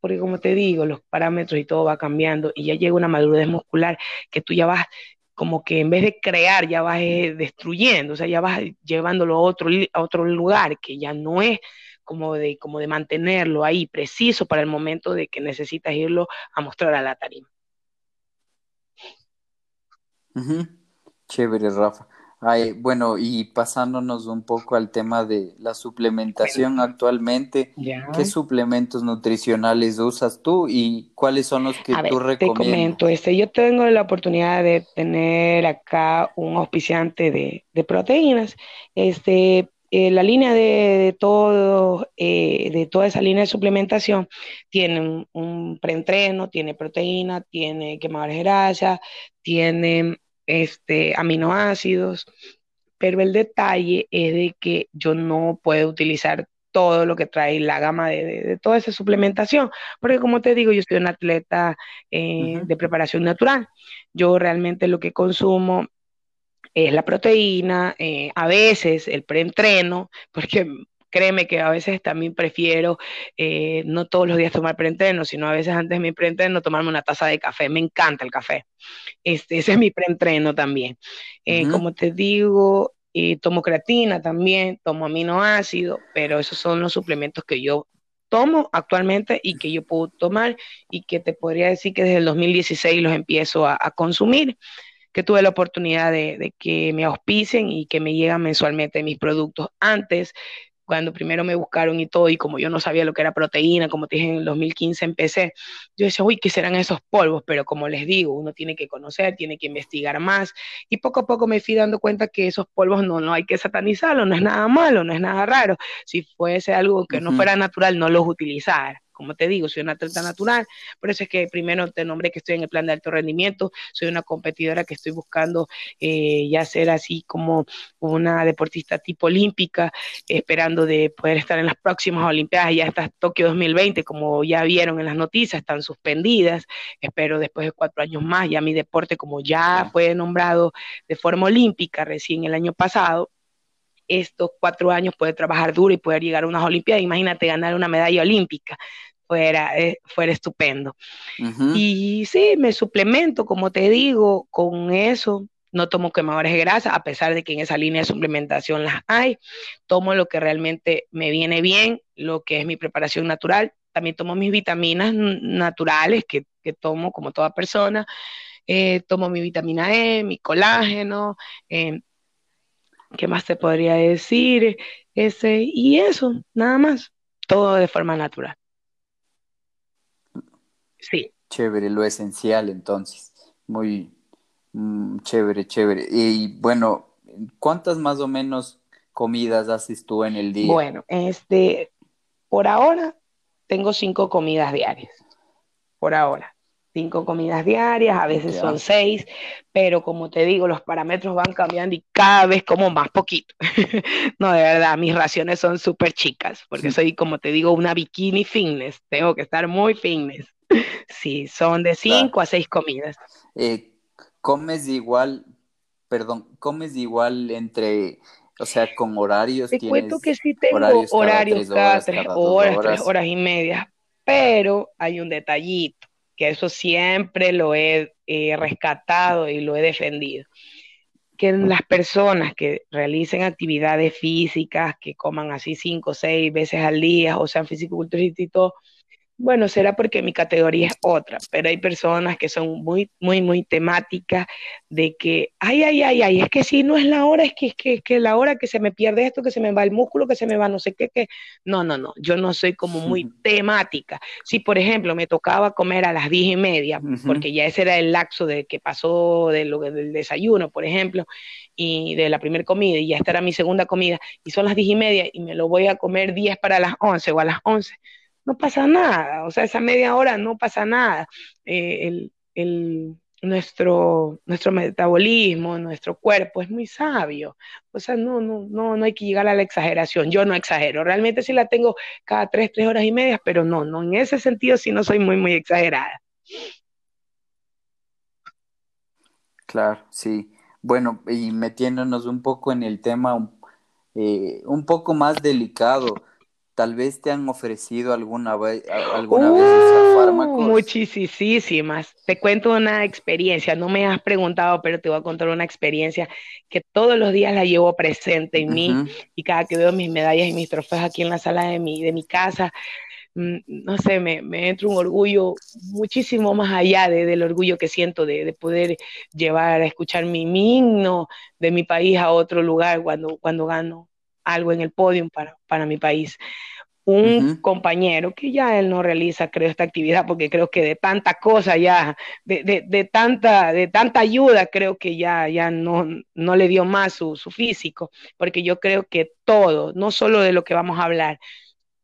porque como te digo, los parámetros y todo va cambiando y ya llega una madurez muscular que tú ya vas como que en vez de crear ya vas eh, destruyendo, o sea, ya vas llevándolo a otro, a otro lugar que ya no es como de, como de mantenerlo ahí preciso para el momento de que necesitas irlo a mostrar a la tarima. Chévere, Rafa. bueno, y pasándonos un poco al tema de la suplementación actualmente, ¿qué suplementos nutricionales usas tú y cuáles son los que tú recomiendas? Te comento, este, yo tengo la oportunidad de tener acá un auspiciante de, de proteínas, este, eh, la línea de, todo, eh, de toda esa línea de suplementación tiene un, preentreno, tiene proteína, tiene quemadores grasas, tiene este, aminoácidos, pero el detalle es de que yo no puedo utilizar todo lo que trae la gama de, toda esa suplementación, porque como te digo, yo soy un atleta eh, de preparación natural. Yo realmente lo que consumo es la proteína, eh, a veces el preentreno, porque créeme que a veces también prefiero eh, no todos los días tomar preentreno, sino a veces antes de mi preentreno tomarme una taza de café. Me encanta el café. Este, ese es mi preentreno también. Eh, como te digo, tomo creatina también, tomo aminoácidos, pero esos son los suplementos que yo tomo actualmente y que yo puedo tomar y que te podría decir que desde el 2016 los empiezo a, consumir, que tuve la oportunidad de, de, que me auspicien y que me llegan mensualmente mis productos. Antes cuando primero me buscaron y todo, y como yo no sabía lo que era proteína, como te dije en el 2015 empecé, yo decía, uy, ¿qué serán esos polvos? Pero como les digo, uno tiene que conocer, tiene que investigar más, y poco a poco me fui dando cuenta que esos polvos no, no hay que satanizarlos, no es nada malo, no es nada raro. Si fuese algo que no fuera natural, no los utilizar como te digo, soy una atleta natural, por eso es que primero te nombré que estoy en el plan de alto rendimiento, soy una competidora que estoy buscando eh, ya ser así como una deportista tipo olímpica, esperando de poder estar en las próximas Olimpiadas, ya está Tokio 2020, como ya vieron en las noticias, están suspendidas, espero después de cuatro años más, ya mi deporte como ya fue nombrado de forma olímpica recién el año pasado, estos cuatro años puede trabajar duro y poder llegar a unas Olimpiadas. Imagínate ganar una medalla olímpica fuera, eh, fuera estupendo. Y sí, me suplemento, como te digo, con eso. No tomo quemadores de grasa, a pesar de que en esa línea de suplementación las hay. Tomo lo que realmente me viene bien, lo que es mi preparación natural. También tomo mis vitaminas naturales que, que tomo como toda persona. Eh, tomo mi vitamina E, mi colágeno. Eh, ¿Qué más te podría decir? Ese, y eso, nada más. Todo de forma natural. Sí. Chévere, lo esencial entonces. Muy mm, chévere, chévere. Y bueno, ¿cuántas más o menos comidas haces tú en el día? Bueno, este, por ahora tengo cinco comidas diarias. Por ahora. Cinco comidas diarias, a veces son seis, pero como te digo, los parámetros van cambiando y cada vez como más poquito. no, de verdad, mis raciones son súper chicas, porque soy, como te digo, una bikini fitness. Tengo que estar muy fitness. Sí, son de cinco a seis comidas. Eh, ¿Comes igual, perdón, comes igual entre, o sea, con horarios? Te cuento que sí tengo horarios, cada, tres, horas, tres horas y media, pero hay un detallito, que eso siempre lo he rescatado y lo he defendido. Que las personas que realicen actividades físicas, que coman así cinco o seis veces al día, o sean fisiculturistas y todo, bueno, será porque mi categoría es otra, pero hay personas que son muy, muy, muy temáticas de que, ay, ay, ay, ay, es que si no es la hora, es que es que, que la hora que se me pierde esto, que se me va el músculo, que se me va no sé qué, que no, no, no, yo no soy como muy temática. Si, por ejemplo, me tocaba comer a las diez y media, porque ya ese era el lapso de que pasó de lo, del desayuno, por ejemplo, y de la primera comida, y ya esta era mi segunda comida, y son las diez y media, y me lo voy a comer diez para las once o a las once no pasa nada, o sea, esa media hora no pasa nada. Eh, el, nuestro, nuestro metabolismo, nuestro cuerpo es muy sabio. O sea, no, no, no, no hay que llegar a la exageración. Yo no exagero. Realmente sí la tengo cada tres, tres horas y media, pero no, no, en ese sentido sí no soy muy, muy exagerada. Claro, sí. Bueno, y metiéndonos un poco en el tema eh, un poco más delicado, Tal vez te han ofrecido alguna, vez, alguna vez usar fármacos. Muchísimas. Te cuento una experiencia, no me has preguntado, pero te voy a contar una experiencia que todos los días la llevo presente en mí y cada que veo mis medallas y mis trofeos aquí en la sala de mi, de mi casa, mm, no sé, me, me entra un orgullo muchísimo más allá de, del orgullo que siento de, de, poder llevar a escuchar mi, mi, himno de mi país a otro lugar cuando, cuando gano algo en el podio para, para mi país. Un compañero que ya él no realiza, creo, esta actividad, porque creo que de tanta cosa ya, de, de, de tanta, de tanta ayuda, creo que ya, ya no, no le dio más su, su físico, porque yo creo que todo, no solo de lo que vamos a hablar,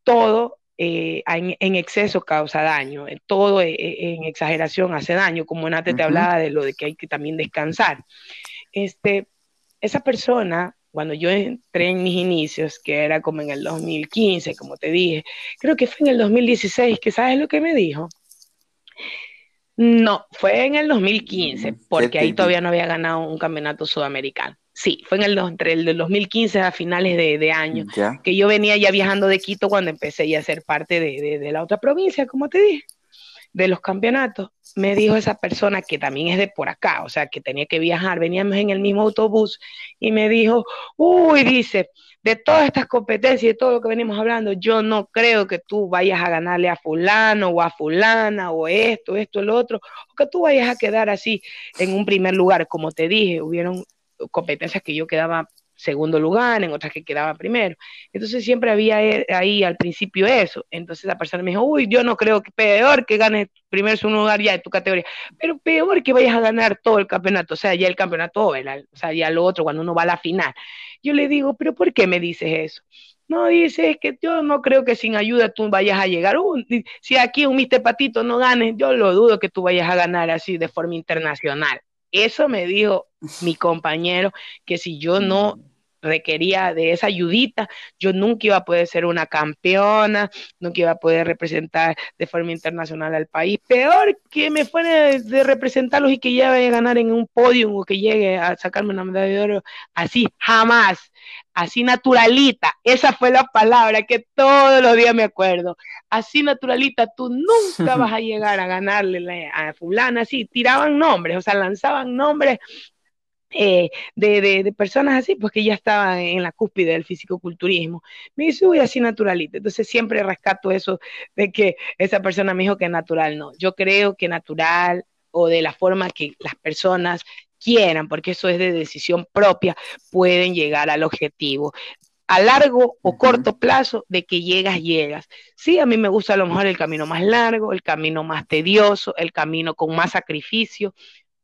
todo eh, en, en, exceso causa daño, eh, todo eh, en exageración hace daño, como antes te hablaba de lo de que hay que también descansar. Este, esa persona cuando yo entré en mis inicios, que era como en el 2015, como te dije, creo que fue en el 2016, que sabes lo que me dijo. No, fue en el 2015, porque ahí todavía no había ganado un campeonato sudamericano. Sí, fue en el, entre el 2015 a finales de, año, que yo venía ya viajando de Quito cuando empecé ya a ser parte de, de la otra provincia, como te dije, de los campeonatos. me dijo esa persona que también es de por acá, o sea, que tenía que viajar, veníamos en el mismo autobús y me dijo, uy, dice, de todas estas competencias y de todo lo que venimos hablando, yo no creo que tú vayas a ganarle a fulano o a fulana o esto, esto, el otro, o que tú vayas a quedar así en un primer lugar. Como te dije, hubieron competencias que yo quedaba segundo lugar, en otras que quedaba primero. Entonces siempre había eh, ahí al principio eso. Entonces la persona me dijo, uy, yo no creo que peor que ganes primero segundo lugar ya en tu categoría, pero peor que vayas a ganar todo el campeonato, o sea, ya el campeonato, o sea, ya lo otro cuando uno va a la final. Yo le digo, pero ¿por qué me dices eso? No, dice, es que yo no creo que sin ayuda tú vayas a llegar. si aquí un Mister Patito no gane, yo lo dudo que tú vayas a ganar así de forma internacional. Eso me dijo mi compañero, que si yo no requería de esa ayudita, yo nunca iba a poder ser una campeona, nunca iba a poder representar de forma internacional al país. Peor que me fuera de representarlos y que ya vaya a ganar en un podio o que llegue a sacarme una medalla de oro, así, jamás, así naturalita. Esa fue la palabra que todos los días me acuerdo. Así naturalita, tú nunca vas a llegar a ganarle a fulana, así, tiraban nombres, o sea, lanzaban nombres eh, de, de, personas así, pues que ya estaban en la cúspide del fisicoculturismo. Me dice, uy, así naturalita. Entonces siempre rescato eso de que esa persona me dijo que natural no. Yo creo que natural o de la forma que las personas quieran, porque eso es de decisión propia, pueden llegar al objetivo. A largo o corto plazo, de que llegas, llegas. Sí, a mí me gusta a lo mejor el camino más largo, el camino más tedioso, el camino con más sacrificio,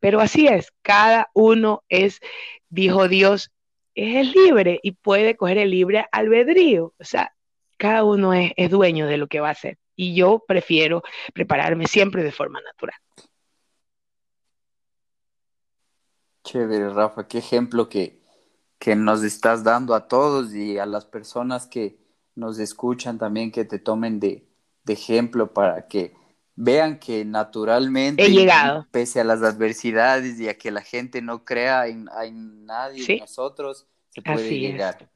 pero así es, cada uno es, dijo Dios, es libre y puede coger el libre albedrío. O sea, cada uno es, dueño de lo que va a hacer. Y yo prefiero prepararme siempre de forma natural. Chévere, Rafa, qué ejemplo que, que nos estás dando a todos y a las personas que nos escuchan también, que te tomen de, de ejemplo para que vean que naturalmente, pese a las adversidades y a que la gente no crea en, nadie, en nosotros, se puede llegar.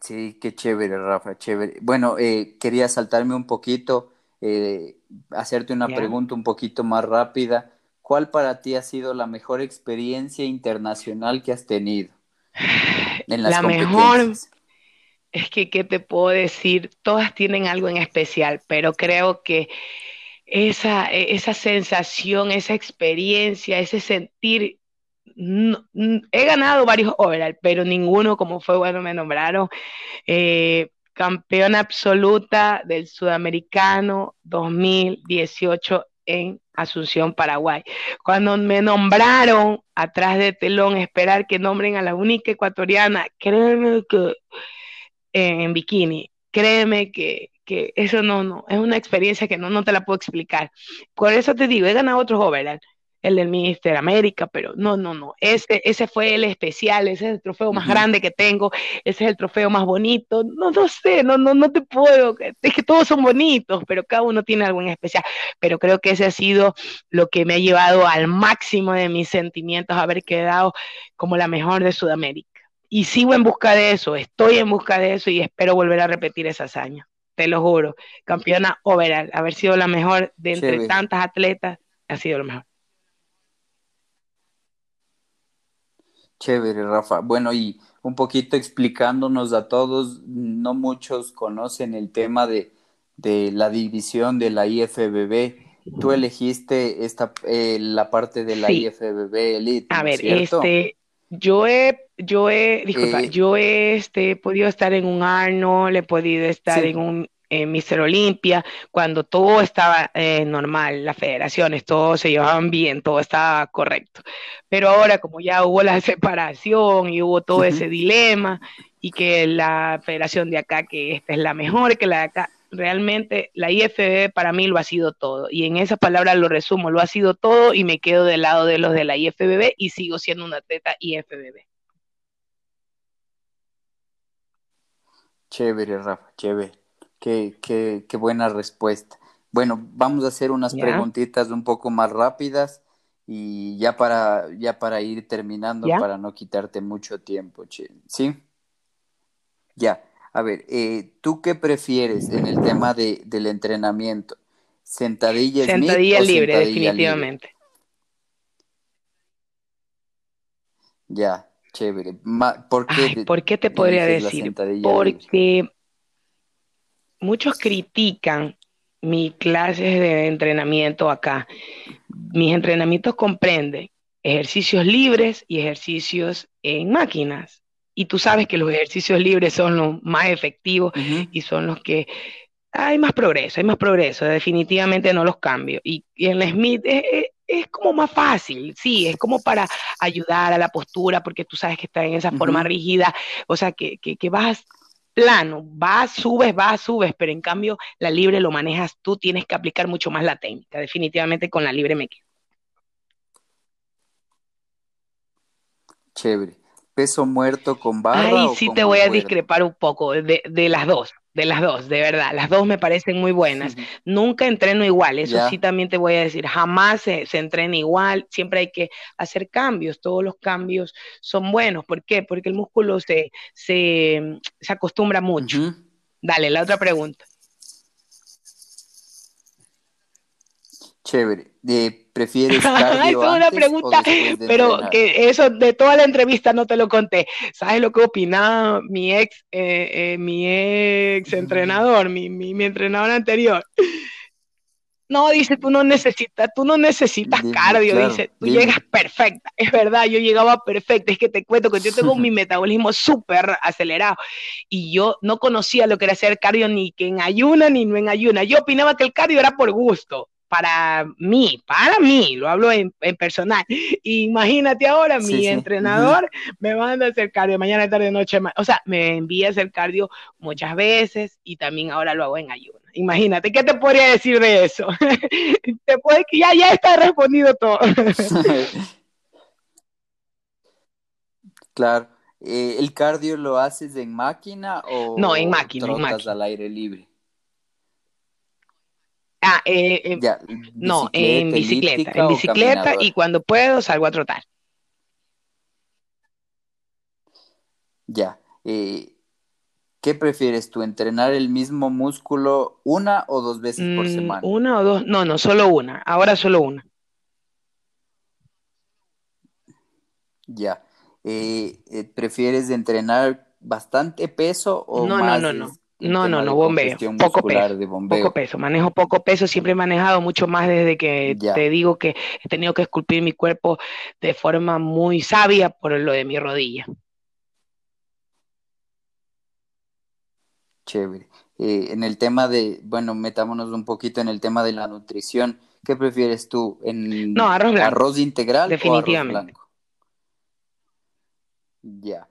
Sí, qué chévere, Rafa, chévere. Bueno, eh, quería saltarme un poquito, eh, hacerte una pregunta un poquito más rápida. ¿Cuál para ti ha sido la mejor experiencia internacional que has tenido? En las la mejor es que, ¿qué te puedo decir? Todas tienen algo en especial, pero creo que esa, e, esa sensación, esa experiencia, ese sentir, he ganado varios overall, pero ninguno como fue bueno me nombraron. Eh, campeona absoluta del sudamericano 2018 en Asunción, Paraguay. Cuando me nombraron atrás de telón, esperar que nombren a la única ecuatoriana, créeme que en, bikini. Créeme que, eso no, no, es una experiencia que no, no te la puedo explicar. Por eso te digo, he ganado otros overall, el del Mister América, pero no, no, no, ese, ese fue el especial, ese es el trofeo más grande que tengo, ese es el trofeo más bonito, no, no sé, no, no, no te puedo, es que todos son bonitos, pero cada uno tiene algo en especial, pero creo que ese ha sido lo que me ha llevado al máximo de mis sentimientos, haber quedado como la mejor de Sudamérica y sigo en busca de eso, estoy en busca de eso y espero volver a repetir esa hazaña. Te lo juro. Campeona overall, haber sido la mejor de entre tantas atletas, ha sido lo mejor. Chévere, Rafa. Bueno, y un poquito explicándonos a todos, no muchos conocen el tema de, la división de la IFBB. Tú elegiste esta, eh, la parte de la IFBB Elite. A ver, este, yo he, yo he, disculpa, eh, yo he este, podido estar en un Arnold, he podido estar en un en Mister Olimpia, cuando todo estaba eh, normal, las federaciones, todos se llevaban bien, todo estaba correcto. Pero ahora, como ya hubo la separación y hubo todo ese dilema, y que la federación de acá, que esta es la mejor que la de acá, realmente la IFBB para mí lo ha sido todo. Y en esas palabras lo resumo, lo ha sido todo y me quedo del lado de los de la IFBB y sigo siendo una atleta IFBB. Chévere, Rafa, chévere. Qué, qué, qué buena respuesta. Bueno, vamos a hacer unas preguntitas un poco más rápidas y ya para, ya para ir terminando, para no quitarte mucho tiempo, ¿sí? Ya. A ver, eh, ¿tú qué prefieres en el tema de, del entrenamiento? ¿Sentadilla, sentadilla libre, definitivamente. Ya, chévere. ¿Por qué, ¿por qué te podría decir? Porque muchos critican mis clases de entrenamiento acá. Mis entrenamientos comprenden ejercicios libres y ejercicios en máquinas. Y tú sabes que los ejercicios libres son los más efectivos y son los que hay más progreso, hay más progreso, definitivamente no los cambio. Y, en el Smith es, como más fácil, sí, es como para ayudar a la postura, porque tú sabes que está en esa forma rígida, o sea, que, que, vas plano, vas, subes, vas, subes, pero en cambio la libre lo manejas tú, tienes que aplicar mucho más la técnica, definitivamente con la libre me quedo. Chévere. ¿Peso muerto con barra? Ahí sí te voy a discrepar un poco de, de las dos de las dos, de verdad. Las dos me parecen muy buenas. Nunca entreno igual, eso sí también te voy a decir. Jamás se, entrena igual, siempre hay que hacer cambios. Todos los cambios son buenos. ¿Por qué? Porque el músculo se, se, acostumbra mucho. Dale, la otra pregunta. Chévere. ¿Prefieres cardio es una pregunta, pero que eso de toda la entrevista no te lo conté. ¿Sabes lo que opinaba mi ex, eh, eh, mi ex entrenador, mi, mi, entrenador anterior? No, dice, tú no necesitas, tú no necesitas cardio, dice, tú llegas perfecta. Es verdad, yo llegaba perfecta. Es que te cuento que yo tengo mi metabolismo súper acelerado y yo no conocía lo que era hacer cardio ni que en ayuna ni no en ayuna. Yo opinaba que el cardio era por gusto para mí, para mí, lo hablo en, personal. Imagínate ahora, mi entrenador me manda a hacer cardio mañana, tarde, noche, o sea, me envía a hacer cardio muchas veces y también ahora lo hago en ayuno. Imagínate, ¿qué te podría decir de eso? te puede que ya, ya está respondido todo. claro. Eh, ¿El cardio lo haces en máquina o no, en máquina, en máquina. al aire libre? Ah, eh, eh, no, en bicicleta, en bicicleta y cuando puedo salgo a trotar. Ya. Eh, ¿Qué prefieres tú, entrenar el mismo músculo una o dos veces por mm, semana? Una o dos, no, no, solo una, ahora solo una. Ya. ¿Prefieres entrenar bastante peso o no, más? No, no, no. No, no, no, bombeo. Poco peso. Poco peso. Manejo poco peso. Siempre he manejado mucho más desde que te digo que he tenido que esculpir mi cuerpo de forma muy sabia por lo de mi rodilla. Chévere. Eh, en el tema de, bueno, metámonos un poquito en el tema de la nutrición. ¿Qué prefieres tú? En no, arroz blanco. ¿Arroz integral Definitivamente. o arroz blanco? Ya.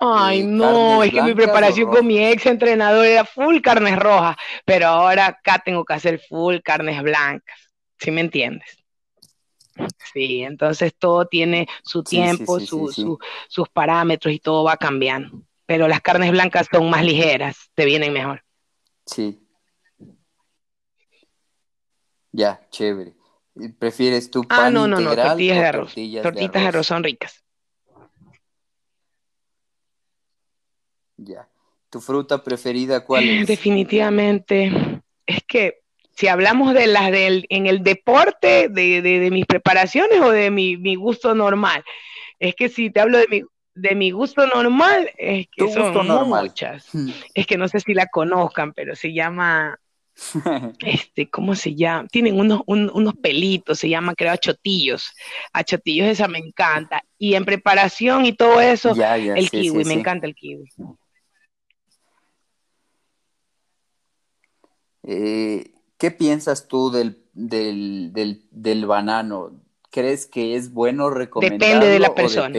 Ay, no, es que mi preparación con mi ex entrenador era full carnes rojas, pero ahora acá tengo que hacer full carnes blancas. ¿Sí me entiendes? Sí, entonces todo tiene su tiempo, sus parámetros y todo va cambiando. Pero las carnes blancas son más ligeras, te vienen mejor. Sí. Ya, chévere. ¿Prefieres tu pan ah, no, no, no, tortillas de arroz. Tortitas de arroz son ricas. Ya. ¿Tu fruta preferida cuál es? Definitivamente. Es que si hablamos de las del en el deporte, de, mis preparaciones o de mi, gusto normal. Es que si te hablo de mi, de mi gusto normal, es que son muchas. Hmm. Es que no sé si la conozcan, pero se llama este, ¿cómo se llama? Tienen unos, unos pelitos, se llama, creo, achotillos. Achotillos, esa me encanta. Y en preparación y todo eso, el kiwi, me encanta el kiwi. Eh, ¿Qué piensas tú del, del, banano? ¿Crees que es bueno recomendarlo? Depende de la persona.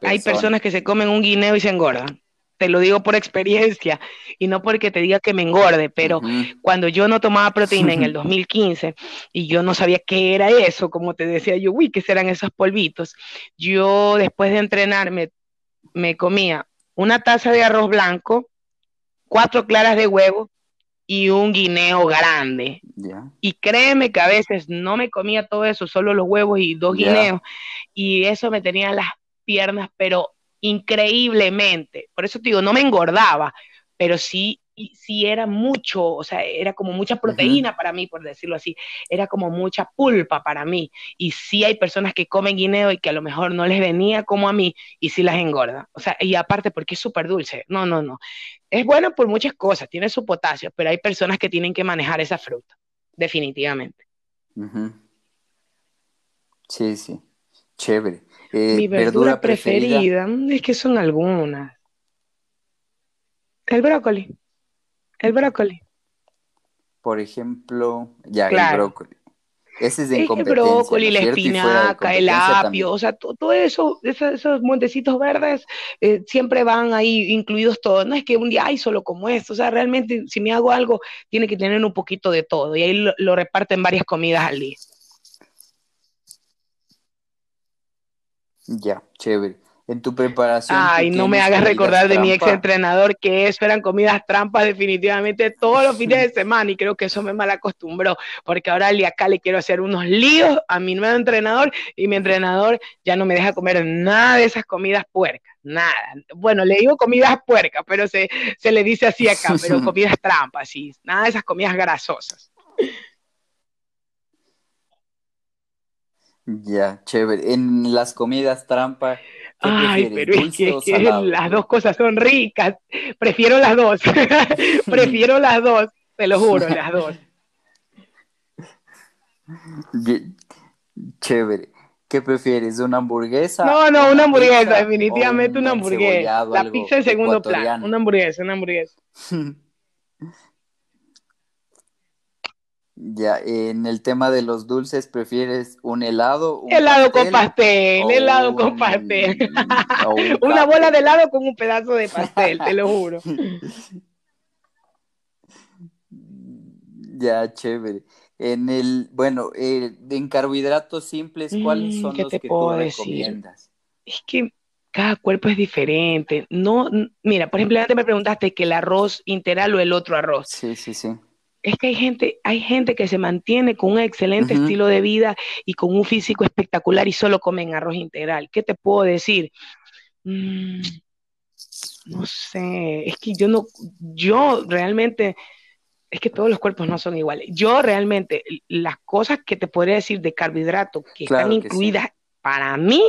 hay, personas que se comen un guineo y se engordan. Te lo digo por experiencia y no porque te diga que me engorde, pero cuando yo no tomaba proteína en el 2015 y yo no sabía qué era eso, como te decía yo, uy, ¿qué serán esos polvitos? Yo después de entrenarme me comía una taza de arroz blanco, cuatro claras de huevo, y un guineo grande. Y créeme que a veces no me comía todo eso, solo los huevos y dos guineos. Y eso me tenía las piernas, pero increíblemente. Por eso te digo, no me engordaba, pero sí si, si era mucho, o sea, era como mucha proteína para mí, por decirlo así, era como mucha pulpa para mí. Y sí hay personas que comen guineo y que a lo mejor no les venía como a mí y sí las engorda. O sea, y aparte porque es súper dulce. No, no, no. Es bueno por muchas cosas, tiene su potasio, pero hay personas que tienen que manejar esa fruta, definitivamente. Sí, sí, chévere. Eh, Mi verdura, preferida, es que son algunas. El brócoli. El brócoli. Por ejemplo, ya el brócoli. Ese es de El brócoli, la espinaca, el apio, o sea, todo eso, esos, montecitos verdes eh, siempre van ahí incluidos todos. No es que un día, ay, solo como esto, o sea, realmente si me hago algo, tiene que tener un poquito de todo y ahí lo, lo reparten varias comidas al día. Ya, chévere. En tu preparación. Ay, no me hagas recordar de mi ex entrenador que eso eran comidas trampas definitivamente todos los fines de semana y creo que eso me mal acostumbró porque ahora acá le quiero hacer unos líos a mi nuevo entrenador y mi entrenador ya no me deja comer nada de esas comidas puercas, nada. Bueno, le digo comidas puercas, pero se, se le dice así acá, pero comidas trampas, sí, nada de esas comidas grasosas. Ya, chévere. En las comidas trampa, ¿qué Ay, pero es que, las dos cosas son ricas. Prefiero las dos. Prefiero las dos, te lo juro, las dos. Chévere. ¿Qué prefieres? ¿Una hamburguesa? No, no, una hamburguesa, definitivamente una hamburguesa. La pizza en segundo plano. Una hamburguesa, una hamburguesa. Ya, en el tema de los dulces, ¿prefieres un helado? helado con pastel, helado con pastel. Una bola de helado con un pedazo de pastel, te lo juro. Ya, chévere. En el, bueno, eh, en carbohidratos simples, ¿cuáles mm, son los que tú recomiendas? Es que cada cuerpo es diferente. No, mira, por ejemplo, antes me preguntaste que el arroz integral o el otro arroz. Sí, sí, sí es que hay gente, hay gente que se mantiene con un excelente estilo de vida y con un físico espectacular y solo comen arroz integral. ¿Qué te puedo decir? Mm, no sé, es que yo no, yo realmente, es que todos los cuerpos no son iguales. Yo realmente, las cosas que te podría decir de carbohidratos que están incluidas para mí,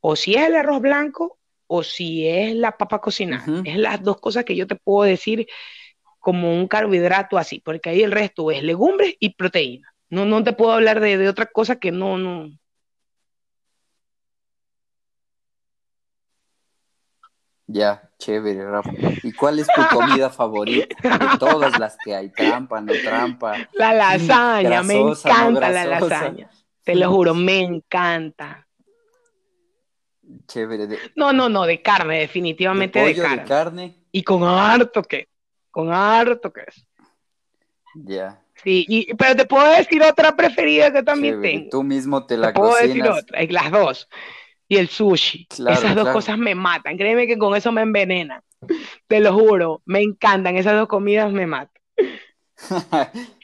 o si es el arroz blanco o si es la papa cocinada, es las dos cosas que yo te puedo decir como un carbohidrato así, porque ahí el resto es legumbres y proteína. No, no te puedo hablar de, de otra cosa que no, no. Ya, chévere, Rafa. ¿Y cuál es tu comida favorita de todas las que hay? Trampa, no trampa. La lasaña, me encanta la lasaña. Te lo juro, me encanta. Chévere. No, no, no, de carne, definitivamente de, carne. de carne. Y con harto que con harto queso. Ya. Sí, y, pero te puedo decir otra preferida que también tengo. Tú mismo te la te puedo decir otra, las dos. Y el sushi. esas dos cosas me matan. Créeme que con eso me envenenan. Te lo juro, me encantan. Esas dos comidas me matan.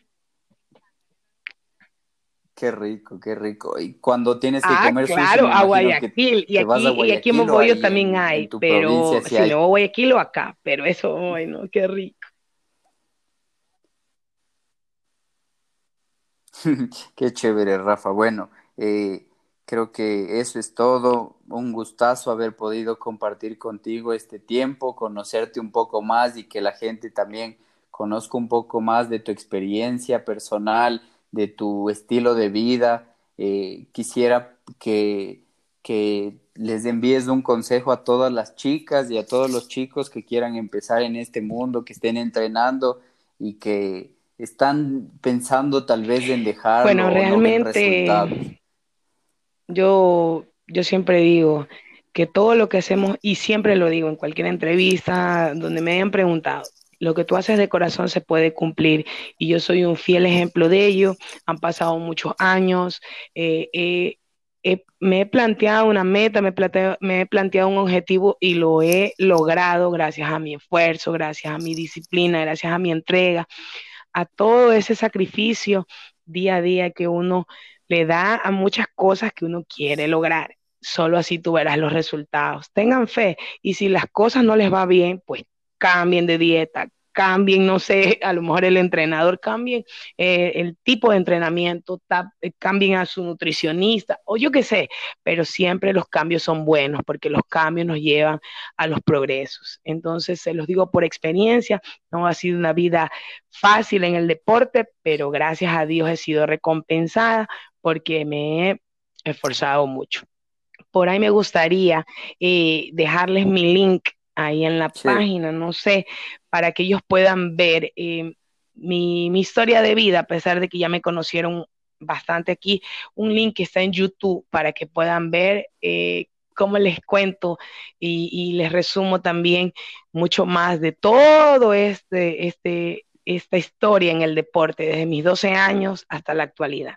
Qué rico, qué rico. Y cuando tienes que ah, comer claro, a Guayaquil. Y aquí, y aquí en Mogoyo también hay, pero si hay. no Guayaquil o acá, pero eso, ay no, qué rico. Qué chévere, Rafa. Bueno, eh, creo que eso es todo. Un gustazo haber podido compartir contigo este tiempo, conocerte un poco más y que la gente también conozca un poco más de tu experiencia personal, de tu estilo de vida. Eh, quisiera que, que les envíes un consejo a todas las chicas y a todos los chicos que quieran empezar en este mundo, que estén entrenando y que están pensando tal vez en dejar bueno realmente yo yo siempre digo que todo lo que hacemos y siempre lo digo en cualquier entrevista donde me hayan preguntado lo que tú haces de corazón se puede cumplir y yo soy un fiel ejemplo de ello. Han pasado muchos años eh, me he planteado una meta, me, me, he planteado un objetivo y lo he logrado gracias a mi esfuerzo, gracias a mi disciplina, gracias a mi entrega a todo ese sacrificio día a día que uno le da a muchas cosas que uno quiere lograr. Solo así tú verás los resultados. Tengan fe y si las cosas no les va bien, pues cambien de dieta, cambien, no sé, a lo mejor el entrenador cambie eh, el tipo de entrenamiento, eh, cambien a su nutricionista o yo qué sé, pero siempre los cambios son buenos porque los cambios nos llevan a los progresos. Entonces, se los digo por experiencia, no ha sido una vida fácil en el deporte, pero gracias a Dios he sido recompensada porque me he esforzado mucho. Por ahí me gustaría eh, dejarles mi link ahí en la página, no sé, para que ellos puedan ver eh, mi, historia de vida, a pesar de que ya me conocieron bastante aquí, un link que está en YouTube para que puedan ver eh, cómo les cuento y, les resumo también mucho más de todo este, este, esta historia en el deporte, desde mis 12 años hasta la actualidad.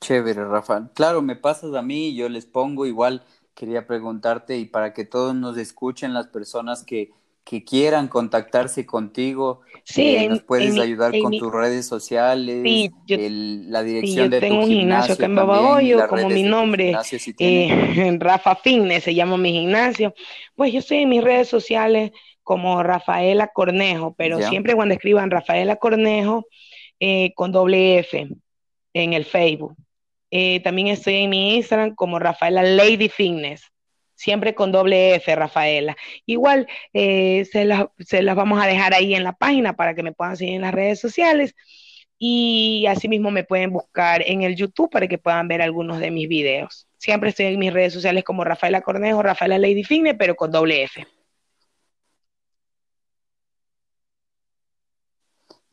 Chévere, Rafa. Claro, me pasas a mí, yo les pongo igual, quería preguntarte y para que todos nos escuchen las personas que, que quieran contactarse contigo, sí, eh, nos puedes ayudar con tus redes sociales, sí, la dirección de tengo un gimnasio acá en Babahoyo, como mi nombre, eh, Rafa Fitness se llama mi gimnasio. Pues yo estoy en mis redes sociales como Rafaela Cornejo, pero siempre cuando escriban Rafaela Cornejo eh, con doble F en el Facebook. Eh, también estoy en mi Instagram como Rafaela Lady Fitness, siempre con doble F, Rafaela. Igual eh, se, las vamos a dejar ahí en la página para que me puedan seguir en las redes sociales. Y asimismo me pueden buscar en el YouTube para que puedan ver algunos de mis videos. Siempre estoy en mis redes sociales como Rafaela Cornejo, Rafaela Lady Fitness, pero con doble F.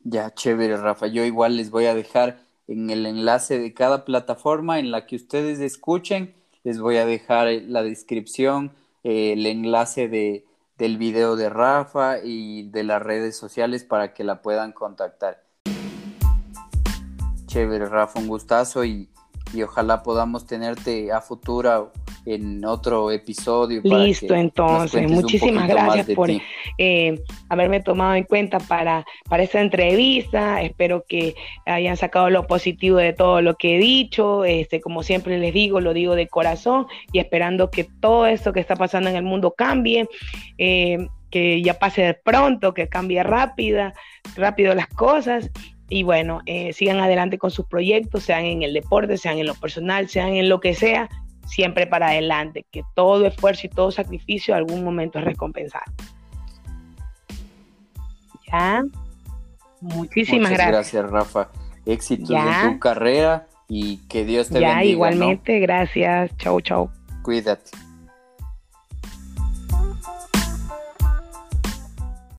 Ya, chévere, Rafa. Yo igual les voy a dejar en el enlace de cada plataforma en la que ustedes escuchen. Les voy a dejar la descripción, eh, el enlace de, del video de Rafa y de las redes sociales para que la puedan contactar. Chévere, Rafa, un gustazo y, y ojalá podamos tenerte a futuro en otro episodio. Listo, entonces, muchísimas gracias por eh, haberme tomado en cuenta para, para esta entrevista. Espero que hayan sacado lo positivo de todo lo que he dicho. Este, como siempre les digo, lo digo de corazón y esperando que todo esto que está pasando en el mundo cambie. Eh, que ya pase pronto, que cambie rápida, rápido las cosas y bueno, eh, sigan adelante con sus proyectos, sean en el deporte, sean en lo personal, sean en lo que sea, siempre para adelante, que todo esfuerzo y todo sacrificio algún momento es recompensado. Ya. Muchísimas Muchas gracias. gracias, Rafa. Éxitos en tu carrera y que Dios te bendiga. Ya, igualmente, gracias. Chau, chau. Cuídate.